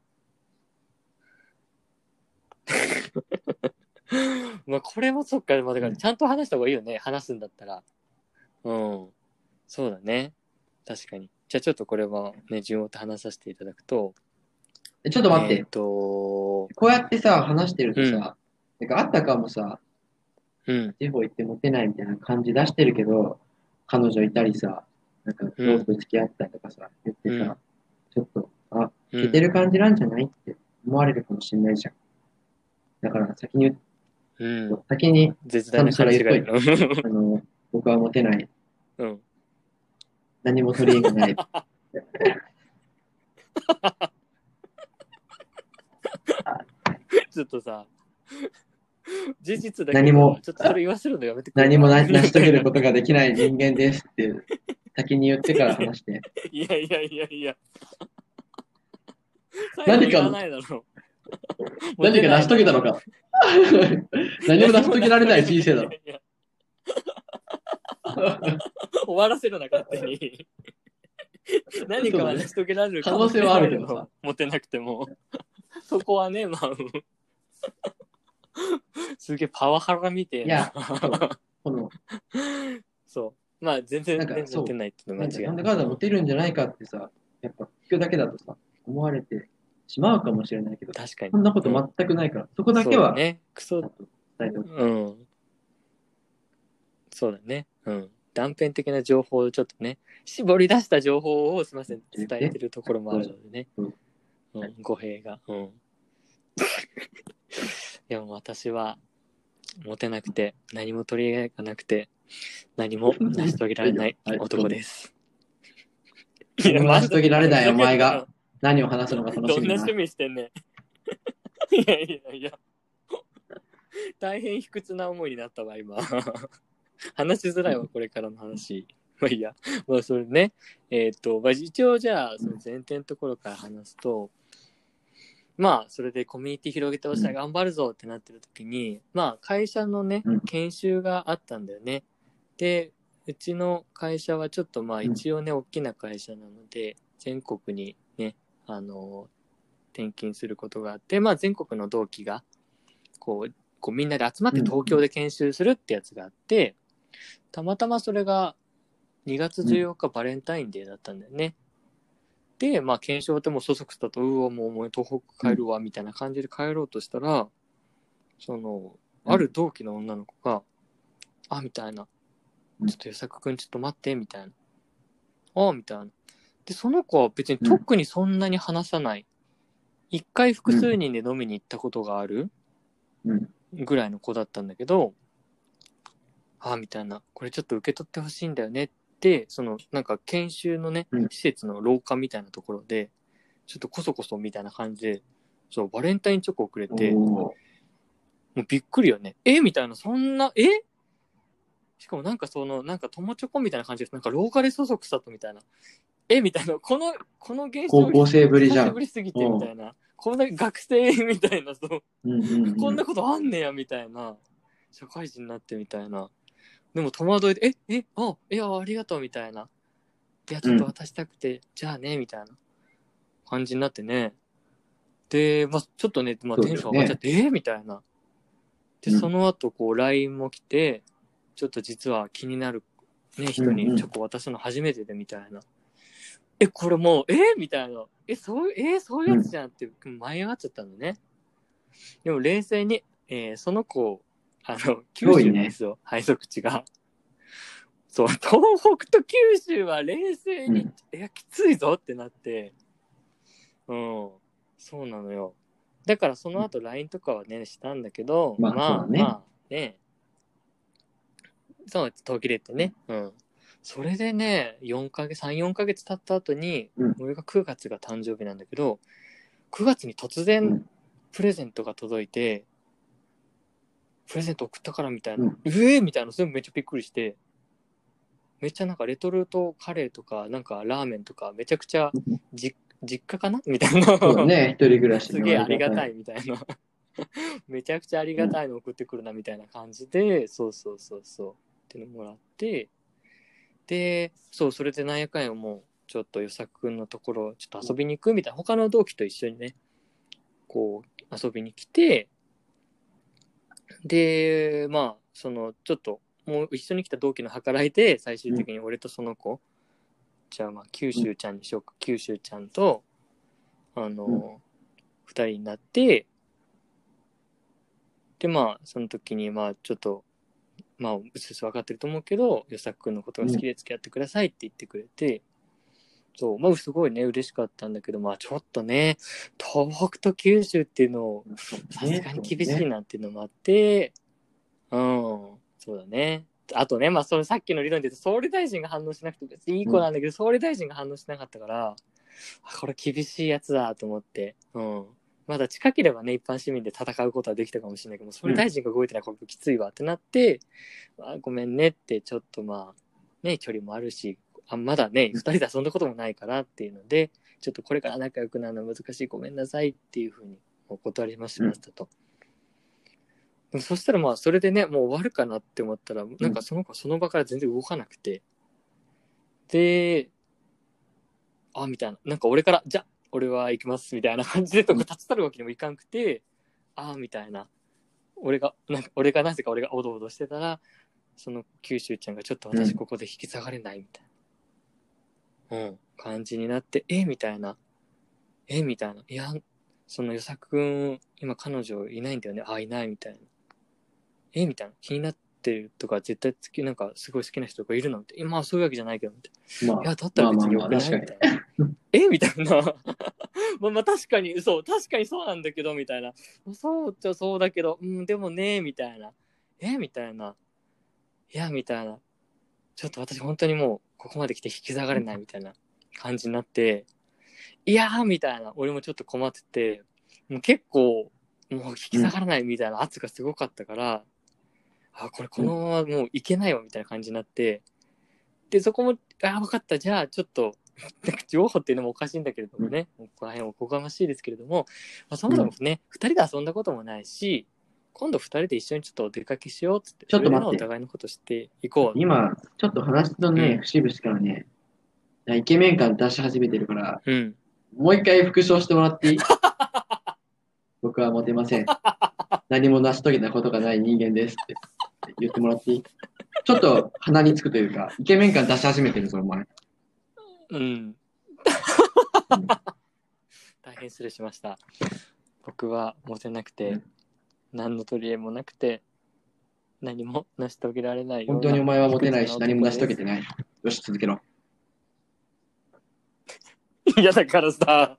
Speaker 1: まあこれもそっか、まあ、だからちゃんと話した方がいいよね、話すんだったら。うん。そうだね。確かに。じゃあちょっとこれはね、順を追って話させていただくと。
Speaker 2: えちょっと待って
Speaker 1: えーっ。と、
Speaker 2: こうやってさ、話してるとさ、なんかあったかもさ、
Speaker 1: うん。
Speaker 2: 地方行ってモテないみたいな感じ出してるけど、彼女いたりさ、なんか、
Speaker 1: うん
Speaker 2: どうと付き合ったりとかさ、言ってさ、
Speaker 1: うん
Speaker 2: ちょっと、あ、
Speaker 1: うん
Speaker 2: 似てる感じなんじゃないって思われるかもしれないじゃん。だから、先に言
Speaker 1: うん
Speaker 2: う、。先に、
Speaker 1: 絶大な勘違いの。
Speaker 2: あの、僕はモテない、
Speaker 1: うん。
Speaker 2: 何も取り柄がない。
Speaker 1: ちょっとさ、事実だけど
Speaker 2: 何も
Speaker 1: ちょっとそれ言わせるのやめてくれ
Speaker 2: 何もな成し遂げることができない人間ですって、先に言ってから話して。
Speaker 1: いやいやいやいや。
Speaker 2: 何か。何か成し遂げたのか。何も成し遂げられない人生だろ。
Speaker 1: 終わらせるな、勝手に。何かは成し遂げられる
Speaker 2: 可能性はあるけどさ。
Speaker 1: 持てなくても。そこはね、まあ。すげえパワハラみてえな。
Speaker 2: いや、この、
Speaker 1: そう。まあ、全然、
Speaker 2: なんか
Speaker 1: 全然持てないっていうのは間違いない。
Speaker 2: でかんだモテるんじゃないかってさ、やっぱ聞くだけだとさ、思われてしまうかもしれないけど、
Speaker 1: 確かに。
Speaker 2: そんなこと全くないから、そこだけは
Speaker 1: そうね。クソ
Speaker 2: く。
Speaker 1: うん。そうだね。うん。断片的な情報をちょっとね、絞り出した情報をすみません、伝えてるところもあるのでね。
Speaker 2: うん
Speaker 1: うん、語弊が。うん。でも私は、モテなくて、何も取り柄がなくて、何も成し遂げられない
Speaker 2: はい
Speaker 1: 男です。
Speaker 2: 成し遂げられないお前が。何を話すのが楽しみだな
Speaker 1: どんな趣。味してんねん。いやいやいや。大変卑屈な思いになったわ、今。話しづらいわ、これからの話。まあいいや。まあそれね。えっ、と、まあ、一応じゃあ、その前提のところから話すと、まあ、それでコミュニティ広げてほしい、頑張るぞってなってる時に、まあ、会社のね
Speaker 2: うん、
Speaker 1: 研修があったんだよね。で、うちの会社はちょっとまあ
Speaker 2: うん。
Speaker 1: 一応ね、大きな会社なので、全国にね、あの、転勤することがあって、まあ全国の同期が、こう、こうみんなで集まって東京で研修するってやつがあって、たまたまそれが2月14日バレンタインデーだったんだよね。で、まあ検証ってもうそそくさと、うわ、もうお前東北帰るわ、みたいな感じで帰ろうとしたら、その、ある同期の女の子が、あ、みたいな。
Speaker 2: うん
Speaker 1: ちょっと与作くんちょっと待って、みたいな。あみたいな。で、その子は別に特にそんなに話さない。一回複数人で飲みに行ったことがある
Speaker 2: うん。
Speaker 1: ぐらいの子だったんだけど、あみたいな。これちょっと受け取ってほしいんだよねって、その、なんか研修のね
Speaker 2: うん、
Speaker 1: 施設の廊下みたいなところで、ちょっとこそこそみたいな感じで、そう、バレンタインチョコをくれて、もうびっくりよね。え？みたいな、そんな、え？しかもなんかその、なんか友チョコみたいな感じです。なんか廊下でそそくさとみたいな。えみたいな、この、この現象
Speaker 2: 高校生ぶりじゃん
Speaker 1: 久しぶ。りすぎてみたいな。こんな学生みたいな、そう、
Speaker 2: うんうんうん
Speaker 1: こんなことあんねやみたいな。社会人になってみたいな。でも戸惑いで、え、え、あ、いや、ありがとうみたいな。いや、ちょっと渡したくて、じゃあね、みたいな感じになってね。で、まあ、ちょっとね、まあ、テンション上がっちゃって、えみたいな。で、
Speaker 2: うん
Speaker 1: その後、こう、LINE も来て、ちょっと実は気になる、ね、人
Speaker 2: うんうん
Speaker 1: にチョコ渡すの初めてで、みたいな。え、これもう、え？みたいな。え、そういう、え？そういうやつじゃんって、舞い上がっちゃったのね。でも冷静に、えーその子、あの、九州なんですよ、配属地が。そう、東北と九州は冷静に、
Speaker 2: うん
Speaker 1: いや、きついぞってなって、うん、そうなのよ。だからその後 LINE とかはね、したんだけど、
Speaker 2: まあ
Speaker 1: まあ、
Speaker 2: ね
Speaker 1: まあね、そう、途切れてね、うん。それでね、4ヶ月、3、4ヶ月経った後に、
Speaker 2: うん
Speaker 1: 俺が9月が誕生日なんだけど、9月に突
Speaker 2: う
Speaker 1: 然
Speaker 2: ん
Speaker 1: プレゼントが届いて、プレゼント送ったからみたいな、
Speaker 2: うん
Speaker 1: ええみたいな、それめっちゃびっくりして、めっちゃなんかレトルトカレーとか、なんかラーメンとか、めちゃくちゃじ実家かな？みたいな。
Speaker 2: そうだね、一人暮らし
Speaker 1: すげえありがた
Speaker 2: い。
Speaker 1: いみたいな。めちゃくちゃありがたいの送ってくるなみたいな感じで、そうそうそうそう。っていうのもらって、で、そう、それでなんやかんやもう、ちょっと与作くんのところ、ちょっと遊びに行くみたいな、他の同期と一緒にね、こう、遊びに来て、で、まあ、その、ちょっと、もう一緒に来た同期の計らいで、最終的に俺とその子、じゃあまあ、九州ちゃんにしようか、九州ちゃんと、あの、
Speaker 2: うん。
Speaker 1: 二人になって、で、まあ、その時に、まあ、ちょっと、まあ、うすうす分かってると思うけど、与作君のことが好きで付き合ってくださいって言ってくれて、そう、まあ、すごいね、嬉しかったんだけど、まあ、ちょっとね、東北と九州っていうのを、さすがに厳しいなっていうのもあって、うん、そうだね。あとね、まあ、そのさっきの理論で言うと、総理大臣が反応しなくて別にいい子なんだけど、総理大臣が反応しなかったから、あこれ厳しいやつだと思って、うん。まだ近ければね、一般市民で戦うことはできたかもしれないけど、総理大臣が動いてないこれきついわってなって、あごめんねって、ちょっとまあ、ね、距離もあるし、あまだね、二人で遊んだこともないからっていうので、ちょっとこれから仲良くなるのは難しい、ごめんなさいっていうふうにお断りましましたと。でもそしたらまあ、それでね、もう終わるかなって思ったら、なんかその子その場から全然動かなくて、で、あ、みたいな、なんか俺から、じゃあ、俺は行きます、みたいな感じでとか立ち去るわけにもいかんくて、あ、みたいな。俺が、なんか、俺がなぜか俺がおどおどしてたら、その九州ちゃんがちょっと私ここで引き下がれないみたいな、うん、感じになって、えみたいな。えみたいな。いや、その与作くん、今彼女いないんだよね。あ、いないみたいな。えみたいな。気になってるとか、絶対好き、なんかすごい好きな人がいるのみたいな。今はそういうわけじゃないけど、みたいな。
Speaker 2: ま
Speaker 1: いや、だったら別によくないみたいな。えみたいな。まあまあ確かに、そう、確かにそうなんだけど、みたいな。そうっちゃそうだけど、うん、でもね、みたいな。えみたいな。いや、みたいな。ちょっと私本当にもう、ここまで来て引き下がれないみたいな感じになって、いやー、みたいな。俺もちょっと困ってて、もう結構、もう引き下がらないみたいな圧がすごかったから、あ、これこのままもういけないわ、みたいな感じになって、で、そこも、あ、分かった、じゃあちょっと、なんか情報っていうのもおかしいんだけれどもね、ここら辺おこがましいですけれども、まあ、そもそもね、二、人で遊んだこともないし、今度二人で一緒にちょっとお出かけしようっつって、
Speaker 2: ちょっと待っ
Speaker 1: お互いのことしていこう。
Speaker 2: 今、ちょっと話のね、
Speaker 1: うん。
Speaker 2: 節々からね、イケメン感出し始めてるから、
Speaker 1: うん。
Speaker 2: もう一回復唱してもらっていい？僕はモテません。何も成し遂げたことがない人間ですって言ってもらっていい？ちょっと鼻につくというか、イケメン感出し始めてるぞ、お前。
Speaker 1: うん。大変失礼しました。僕はモテなくて、
Speaker 2: うん
Speaker 1: 何の取り柄もなくて、何も成し遂げられない
Speaker 2: 本当にお前はモテないし、何も成し遂げ
Speaker 1: 男
Speaker 2: てない。よし、続けろ。
Speaker 1: いや、だからさ、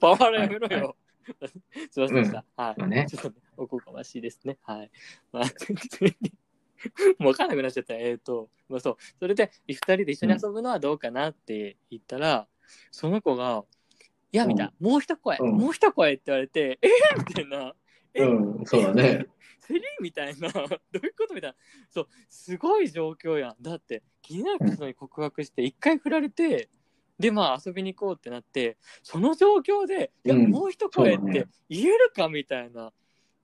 Speaker 1: パワハラやめろよ。すいませんでした。はい。
Speaker 2: まあね
Speaker 1: ちょっとね、おこがましいですね。はい。まあ、もうわかんなくなっちゃった。えっ、と、まあそう。それで、二人で一緒に遊ぶのはどうかなって言ったら、その子が、いや、みたいな、もう一声、
Speaker 2: うん
Speaker 1: もう一声って言われて、えー、みたいな。え
Speaker 2: うん、そうだね。
Speaker 1: セリみたいな、どういうことみたいな。そう、すごい状況やん。だって、気になる人に告白して、一回振られて、で、まあ遊びに行こうってなって、その状況で、いや、
Speaker 2: うん
Speaker 1: もう一声って言えるかみたいな。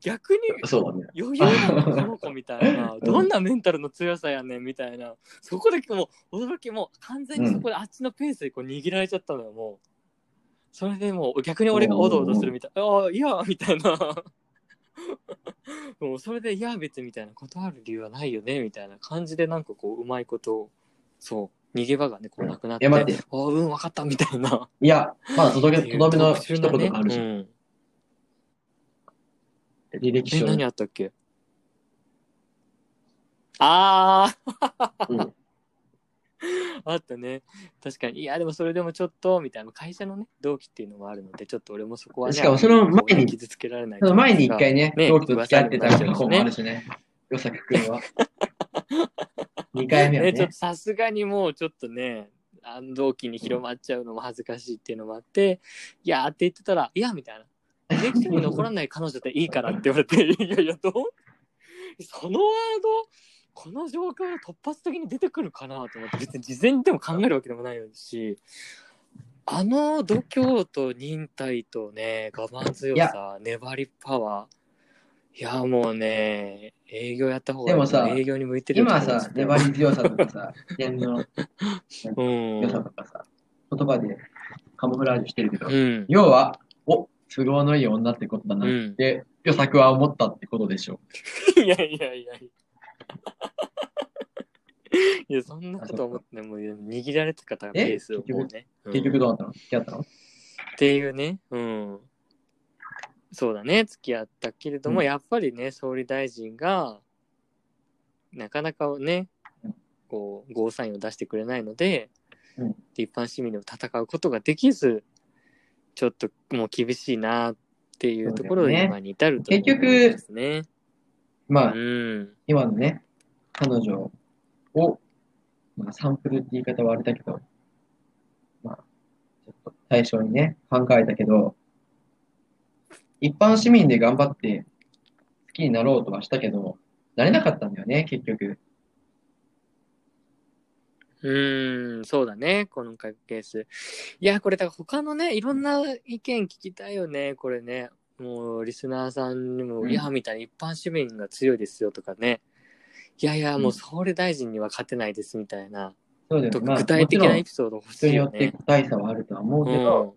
Speaker 1: 逆に
Speaker 2: そうだね。
Speaker 1: 余裕なのこの子みたいな。どんなメンタルの強さやねんみたいな。そこでもう驚きもう完全にそこであっちのペースでこう握られちゃったのよ、もう。それでもう逆に俺がおどおどするみたい。ああ、いや、みたいな。もうそれで、いや、別にみたいな、断る理由はないよね、みたいな感じで、なんかこう、うまいことを、そう、逃げ場がね、こうなくなって、
Speaker 2: いや待って
Speaker 1: ああ、うん、分かった、みたいな。
Speaker 2: いや、まだ届け、とどめの一言があるし、
Speaker 1: うんえ、
Speaker 2: 履歴書に
Speaker 1: 何あったっけ？ああ
Speaker 2: うん
Speaker 1: あったね。確かに。いや、でもそれでもちょっと、みたいな。会社のね、同期っていうのもあるので、ちょっと俺もそこはね、
Speaker 2: しかもその前に
Speaker 1: 傷つけられない
Speaker 2: その前に一回ね、
Speaker 1: ね
Speaker 2: 同期と付き合ってた
Speaker 1: 噂にも
Speaker 2: あるしね。よさくくんは。二回目は
Speaker 1: ね、ちょっ
Speaker 2: ね
Speaker 1: と。さすがにもうちょっとね、同期に広まっちゃうのも恥ずかしいっていうのもあって、いやーって言ってたら、いや、みたいな。履歴書に残らない彼女でいいからって言われて、いやいや、どうそのワード、この状況で突発的に出てくるかなと思って、別に事前にでも考えるわけでもないし、あの度胸と忍耐とね、我慢強
Speaker 2: い
Speaker 1: さ、粘りパワー、いや、もうね、営業やった方がいい。
Speaker 2: でもさ
Speaker 1: 営業に向いてるよ
Speaker 2: 今さ、
Speaker 1: よ
Speaker 2: 粘り強さとかさ、視点の
Speaker 1: うん。
Speaker 2: 良さとかさ、言葉でカモフラージュしてるけど、
Speaker 1: うん。
Speaker 2: 要は、お、都合のいい女ってことだなって、予作は思ったってことでしょ。
Speaker 1: いやいやいやいや。いや、そんなこと思ってね、もう握られてた方が
Speaker 2: え
Speaker 1: ベースをもうね。うん。
Speaker 2: 結局どうなったの？付き合ったの？
Speaker 1: っていうね、うん。そうだね、付き合ったけれども、
Speaker 2: うん。
Speaker 1: やっぱりね、総理大臣が、なかなかね
Speaker 2: うん、
Speaker 1: こう、ゴーサインを出してくれないので、
Speaker 2: うん。
Speaker 1: 一般市民でも戦うことができず、ちょっともう厳しいなっていうところで今に至ると
Speaker 2: 結局
Speaker 1: ですね。
Speaker 2: まあ、
Speaker 1: うん。
Speaker 2: 今のね、彼女を、まあ、サンプルって言い方はあれだけど、まあ、ちょっと対象にね、考えたけど、一般市民で頑張って好きになろうとはしたけど、なれなかったんだよね、結局。
Speaker 1: うーん、そうだね、このケース。いや、これ、だから他のね、いろんな意見聞きたいよね、これね。もう、リスナーさんにも、
Speaker 2: うん
Speaker 1: いや、みたいな、一般市民が強いですよとかね。いやいや、もう、総理大臣には勝てないですみたいな、
Speaker 2: そうだよね。まあ、
Speaker 1: 具体的なエピソード欲
Speaker 2: 人によって
Speaker 1: しいよね。
Speaker 2: 個体差はあるとは思う
Speaker 1: う
Speaker 2: けど、
Speaker 1: ん。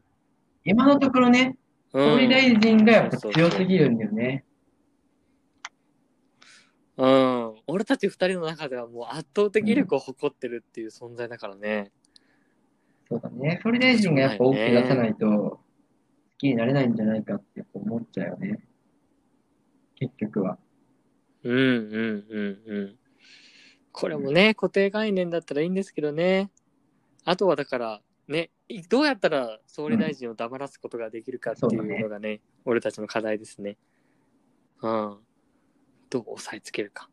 Speaker 2: 今のところね、総理大臣がやっぱ強すぎるんだよね。
Speaker 1: うん。俺たち二人の中ではもう圧倒的力を誇ってるっていう存在だからね。
Speaker 2: そうだね。総理大臣がやっぱ OK 出さないと、好きになれないんじゃないかって思っちゃうよね。結局は。
Speaker 1: うんうんうんうん。これもね、固定概念だったらいいんですけどね。あとはだから、ね、いどうやったら総理大臣を黙らすことができるかっていうのがね、俺たちの課題ですね。うん。どう抑えつけるか。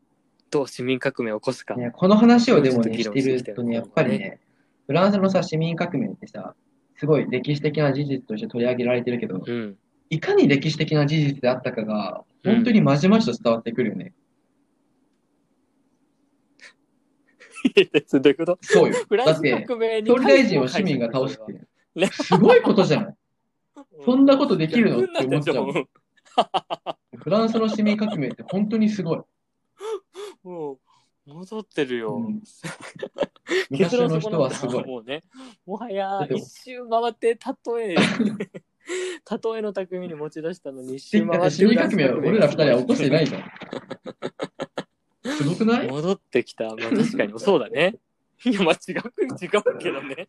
Speaker 1: どう市民革命を起こすか。
Speaker 2: ね、この話をでもね、してるとね、やっぱりね、フランスのさ、市民革命ってさ、すごい歴史的な事実として取り上げられてるけど、
Speaker 1: うん。
Speaker 2: いかに歴史的な事実であったかが、本当にまじまじと伝わってくるよね。
Speaker 1: どういうこと？
Speaker 2: そうよ。
Speaker 1: フランス
Speaker 2: だって、
Speaker 1: 革命に
Speaker 2: 総理大臣を市民が倒すっ
Speaker 1: ね
Speaker 2: て、すごいことじゃない そんなことできるの？って思っちゃう。フランスの市民革命って本当にすごい。
Speaker 1: もう、戻ってるよ。
Speaker 2: うん
Speaker 1: 結論そこ
Speaker 2: はすごい。
Speaker 1: もうね、もはや一周回って、例え、例えの匠に持ち出したのに一周回って。
Speaker 2: 市民革命は俺ら二人は起こしてないじゃん。すごくない？
Speaker 1: 戻ってきた。まあ確かに、そうだね。いや、まあ違う、違うけどね。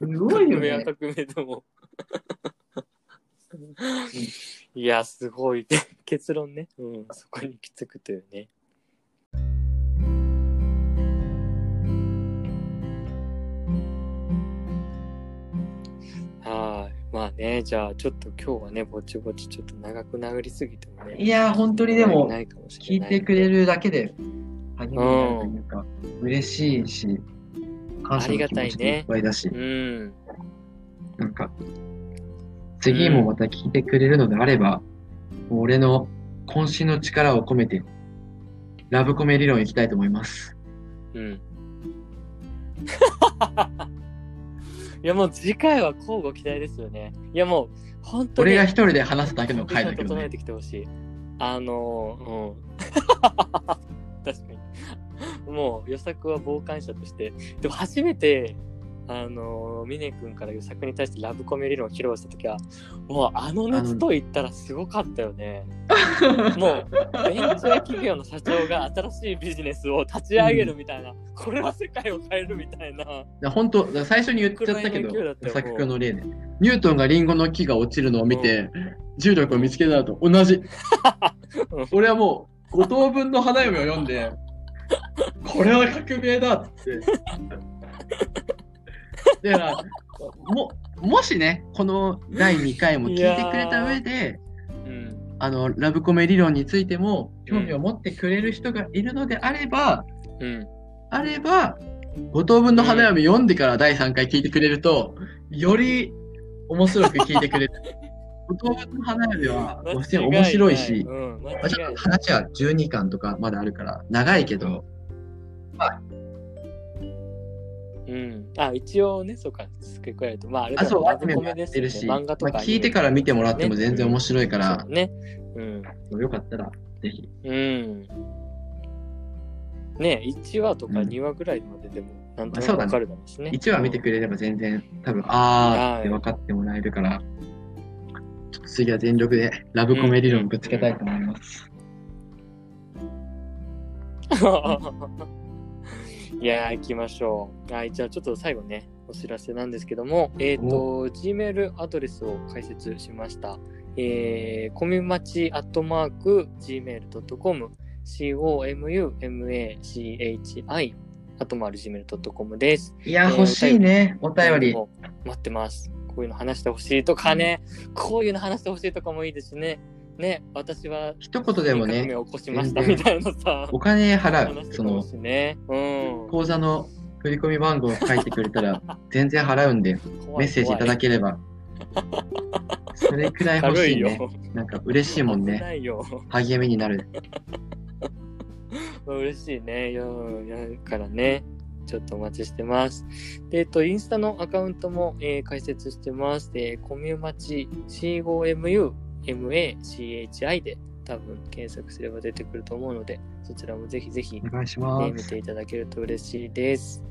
Speaker 2: すごいよ
Speaker 1: 革命は
Speaker 2: ね。
Speaker 1: 革命でも。いや、すごい。結論ね。うん、そこに行き着くというね。はい。まあね、じゃあちょっと今日はね、ぼちぼちちょっと長くなりすぎてもね。
Speaker 2: いやー、本当にでも、
Speaker 1: ないかもし
Speaker 2: 聞い
Speaker 1: れない
Speaker 2: てくれるだけで励みになるというか、嬉しいし、感謝の気持ちでいっぱいだし、
Speaker 1: うん。
Speaker 2: なんか、次もまた聞いてくれるのであれば、もう俺の渾身の力を込めて、ラブコメ理論いきたいと思います。
Speaker 1: うん。いやもう次回は交互期待ですよね。いやもう本当に。
Speaker 2: 俺が一人で話すだけの回だけどね。
Speaker 1: 整えてきてほしい。あのー、うん。確かに。もう予作は傍観者として。でも初めて、あのー、峰君から予作に対してラブコメ理論を披露したときは、もうあの熱と言ったらすごかったよね。もう、ベンチャー企業の社長が新しいビジネスを立ち上げるみたいな、これは世界を変えるみたいな。
Speaker 2: 本当最初に言っちゃったけど作君の例で。ニュートンがリンゴの木が落ちるのを見て、重力を見つけたのと同じ。俺はもう、五等分の花嫁を読んで、これは革命だって。だから、も、もしね、この第2回も聞いてくれた上で、
Speaker 1: うん。
Speaker 2: あの、ラブコメ理論についても興味を持ってくれる人がいるのであれば、
Speaker 1: うん。
Speaker 2: あれば、五等分の花嫁読んでから第3回聞いてくれると、より面白く聞いてくれる。五等分の花嫁は、もちろん面白いし、
Speaker 1: うん、間違い
Speaker 2: まあ、ちょっと話は12巻とかまだあるから、長いけど、
Speaker 1: うん。あ、一応ね、そうか、付け加えると。まあ、あれ
Speaker 2: あ、そう、
Speaker 1: ラ
Speaker 2: アニメもやってるし、
Speaker 1: 漫画とか、
Speaker 2: まあ、聞いてから見てもらっても全然面白いか、
Speaker 1: からね。うん。
Speaker 2: よかったら、ぜひ。
Speaker 1: うん。ね1話とか
Speaker 2: うん
Speaker 1: 2話ぐらいまででも、なんとな
Speaker 2: そうだね
Speaker 1: くわかるだろうしね。
Speaker 2: 1話見てくれれば全然、多分、あーって分かってもらえるから、ちょっと次は全力でラブコメ理論ぶつけたいと思います。
Speaker 1: いやー、行きましょう。はい、じゃあちょっと最後ね、お知らせなんですけども、えっ、と、Gmail アドレスを開設しました。えー、コミマチアットマーク Gmail.com comumachi あとまる gmail.com です。
Speaker 2: いや、
Speaker 1: えー
Speaker 2: 欲しいね、お便り。
Speaker 1: も待ってます。こういうの話してほしいとかね、こういうの話してほしいとかもいいですしね。ね、私は
Speaker 2: 一言でもね、
Speaker 1: 革命を起こしましたみたいなさ、
Speaker 2: お金払う。その
Speaker 1: ね。うん。
Speaker 2: 口座の振込番号を書いてくれたら、全然払うんで、メッセージいただければ。それくらい欲しいね。。なんか嬉しいもん
Speaker 1: 危
Speaker 2: ね。励みになる。
Speaker 1: 嬉しいね。いや、やからね。ちょっとお待ちしてます。で、えっと、インスタのアカウントも、えー開設してます。で、コミュマチ COMUMACHI で多分検索すれば出てくると思うので、そちらもぜひぜひ、
Speaker 2: お願いし
Speaker 1: ね、
Speaker 2: ます。
Speaker 1: 見ていただけると嬉しいです。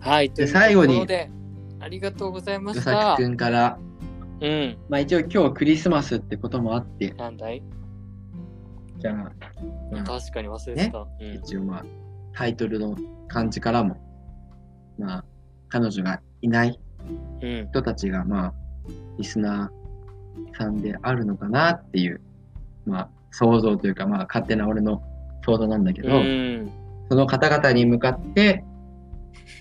Speaker 1: はい。いう
Speaker 2: 最後に
Speaker 1: ありがとうございま
Speaker 2: 与
Speaker 1: した
Speaker 2: 崎。くんから、
Speaker 1: うん。
Speaker 2: まあ一応今日クリスマスってこともあって、
Speaker 1: なんだい？
Speaker 2: じゃあ、まあ
Speaker 1: 確かに忘れてた。うん
Speaker 2: 一応まあタイトルの感じからも、まあ彼女がいない
Speaker 1: うん。
Speaker 2: 人たちがまあリスナーさんであるのかなっていう、まあ想像というかまあ勝手な俺の想像なんだけど、
Speaker 1: うん。
Speaker 2: その方々に向かって、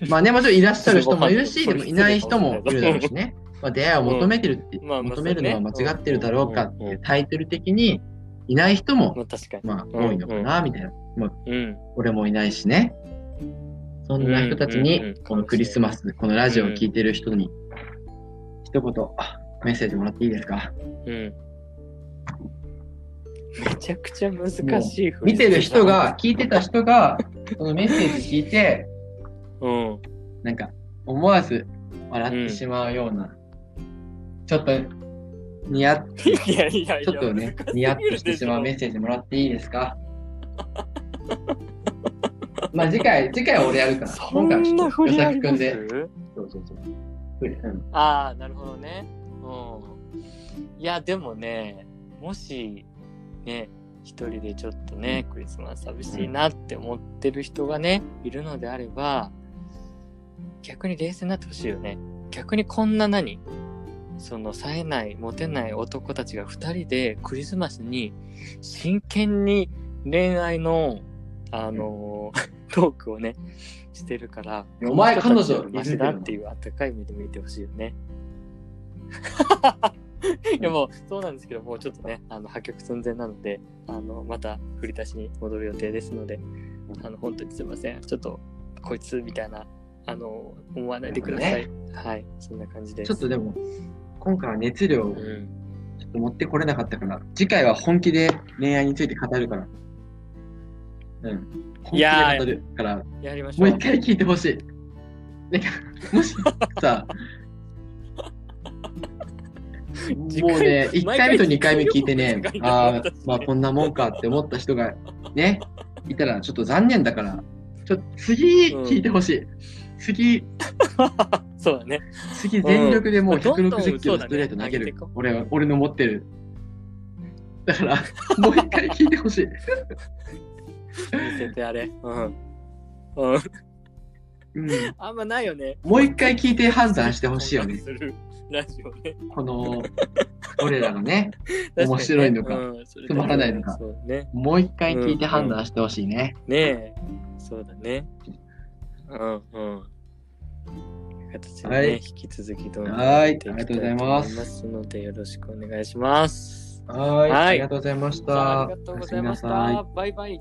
Speaker 2: まあね、もちろんいらっしゃる人もいるし、でもいない人もいるだろうしね。まあ出会いを求めてるって、
Speaker 1: うん。
Speaker 2: 求めるのは間違ってるだろうかっていうタイトル的にいない人も、
Speaker 1: まあ確かに。
Speaker 2: まあ多いのかな、みたいな。まあ
Speaker 1: うん。
Speaker 2: 俺もいないしね。そんな人たちにこのクリスマス、このラジオを聞いてる人に、一言、あメッセージもらっていいですか？
Speaker 1: うん。めちゃくちゃ難しい
Speaker 2: 見てる人が、、聞いてた人が、そのメッセージ聞いて、
Speaker 1: うん。
Speaker 2: なんか、思わず笑ってしまうような、ちょっと、ニヤッ、
Speaker 1: いやいやいや、
Speaker 2: ちょっとね、ニヤッとしてしまうメッセージもらっていいですか？まあ次回、次回は俺やるから。
Speaker 1: そ
Speaker 2: 今回はち
Speaker 1: んな
Speaker 2: ょっと、与
Speaker 1: 振りあります？
Speaker 2: 崎くんで。そうそうそう。ふりうん
Speaker 1: ああ、なるほどね。うん。いや、でもね、もし、ね、一人でちょっとね、クリスマス寂しいなって思ってる人がね、いるのであれば、逆に冷静になってほしいよね。逆にこんな何その冴えない、モテない男たちが二人でクリスマスに真剣に恋愛の、あのートークをね、してるから、
Speaker 2: お前彼女
Speaker 1: マシだっていう温かい目で見てほしいよね。いやもうそうなんですけど、もうちょっとね、あの破局寸前なので、あのまた振り出しに戻る予定ですので、あの本当にすいません。ちょっとこいつみたいな、あの思わないでください。はい、そんな感じです。
Speaker 2: ちょっとでも、今回は熱量を
Speaker 1: うん、
Speaker 2: ちょっと持ってこれなかったから、次回は本気で恋愛について語るから。うん。本気で語るから、
Speaker 1: やりましょう。
Speaker 2: もう一回聞いてほしい。なんか、もしさ、
Speaker 1: 次
Speaker 2: もうね、1
Speaker 1: 毎
Speaker 2: 回目と2回目聞いてねああまあこんなもんかって思った人がね、いたらちょっと残念だから、ちょっと次聞いてほしい。次、
Speaker 1: そうだね。
Speaker 2: 次全力でもう
Speaker 1: うんどんどん
Speaker 2: 160キロストレート投げる
Speaker 1: そうだね。
Speaker 2: 俺は、俺の持ってる。だから、もう一回聞いてほしい。
Speaker 1: 見せてあれ。うん。うん。
Speaker 2: うん、
Speaker 1: あんまないよね。
Speaker 2: もう一回聞いて判断してほしいよね。
Speaker 1: ラジオね。
Speaker 2: この、俺らが ね、面白いのか
Speaker 1: うん
Speaker 2: つまらないのか
Speaker 1: ね。
Speaker 2: もう一回聞いて判断してほしいね。
Speaker 1: ねえ。そうだね。うんうん。形でね、
Speaker 2: はい
Speaker 1: 引き続きどんどん
Speaker 2: はい
Speaker 1: やってきた
Speaker 2: ありがとうございます
Speaker 1: ので、よろしくお願いします。
Speaker 2: はい
Speaker 1: はい
Speaker 2: ありがとうございました。
Speaker 1: さあありがとうございました。バイバイ。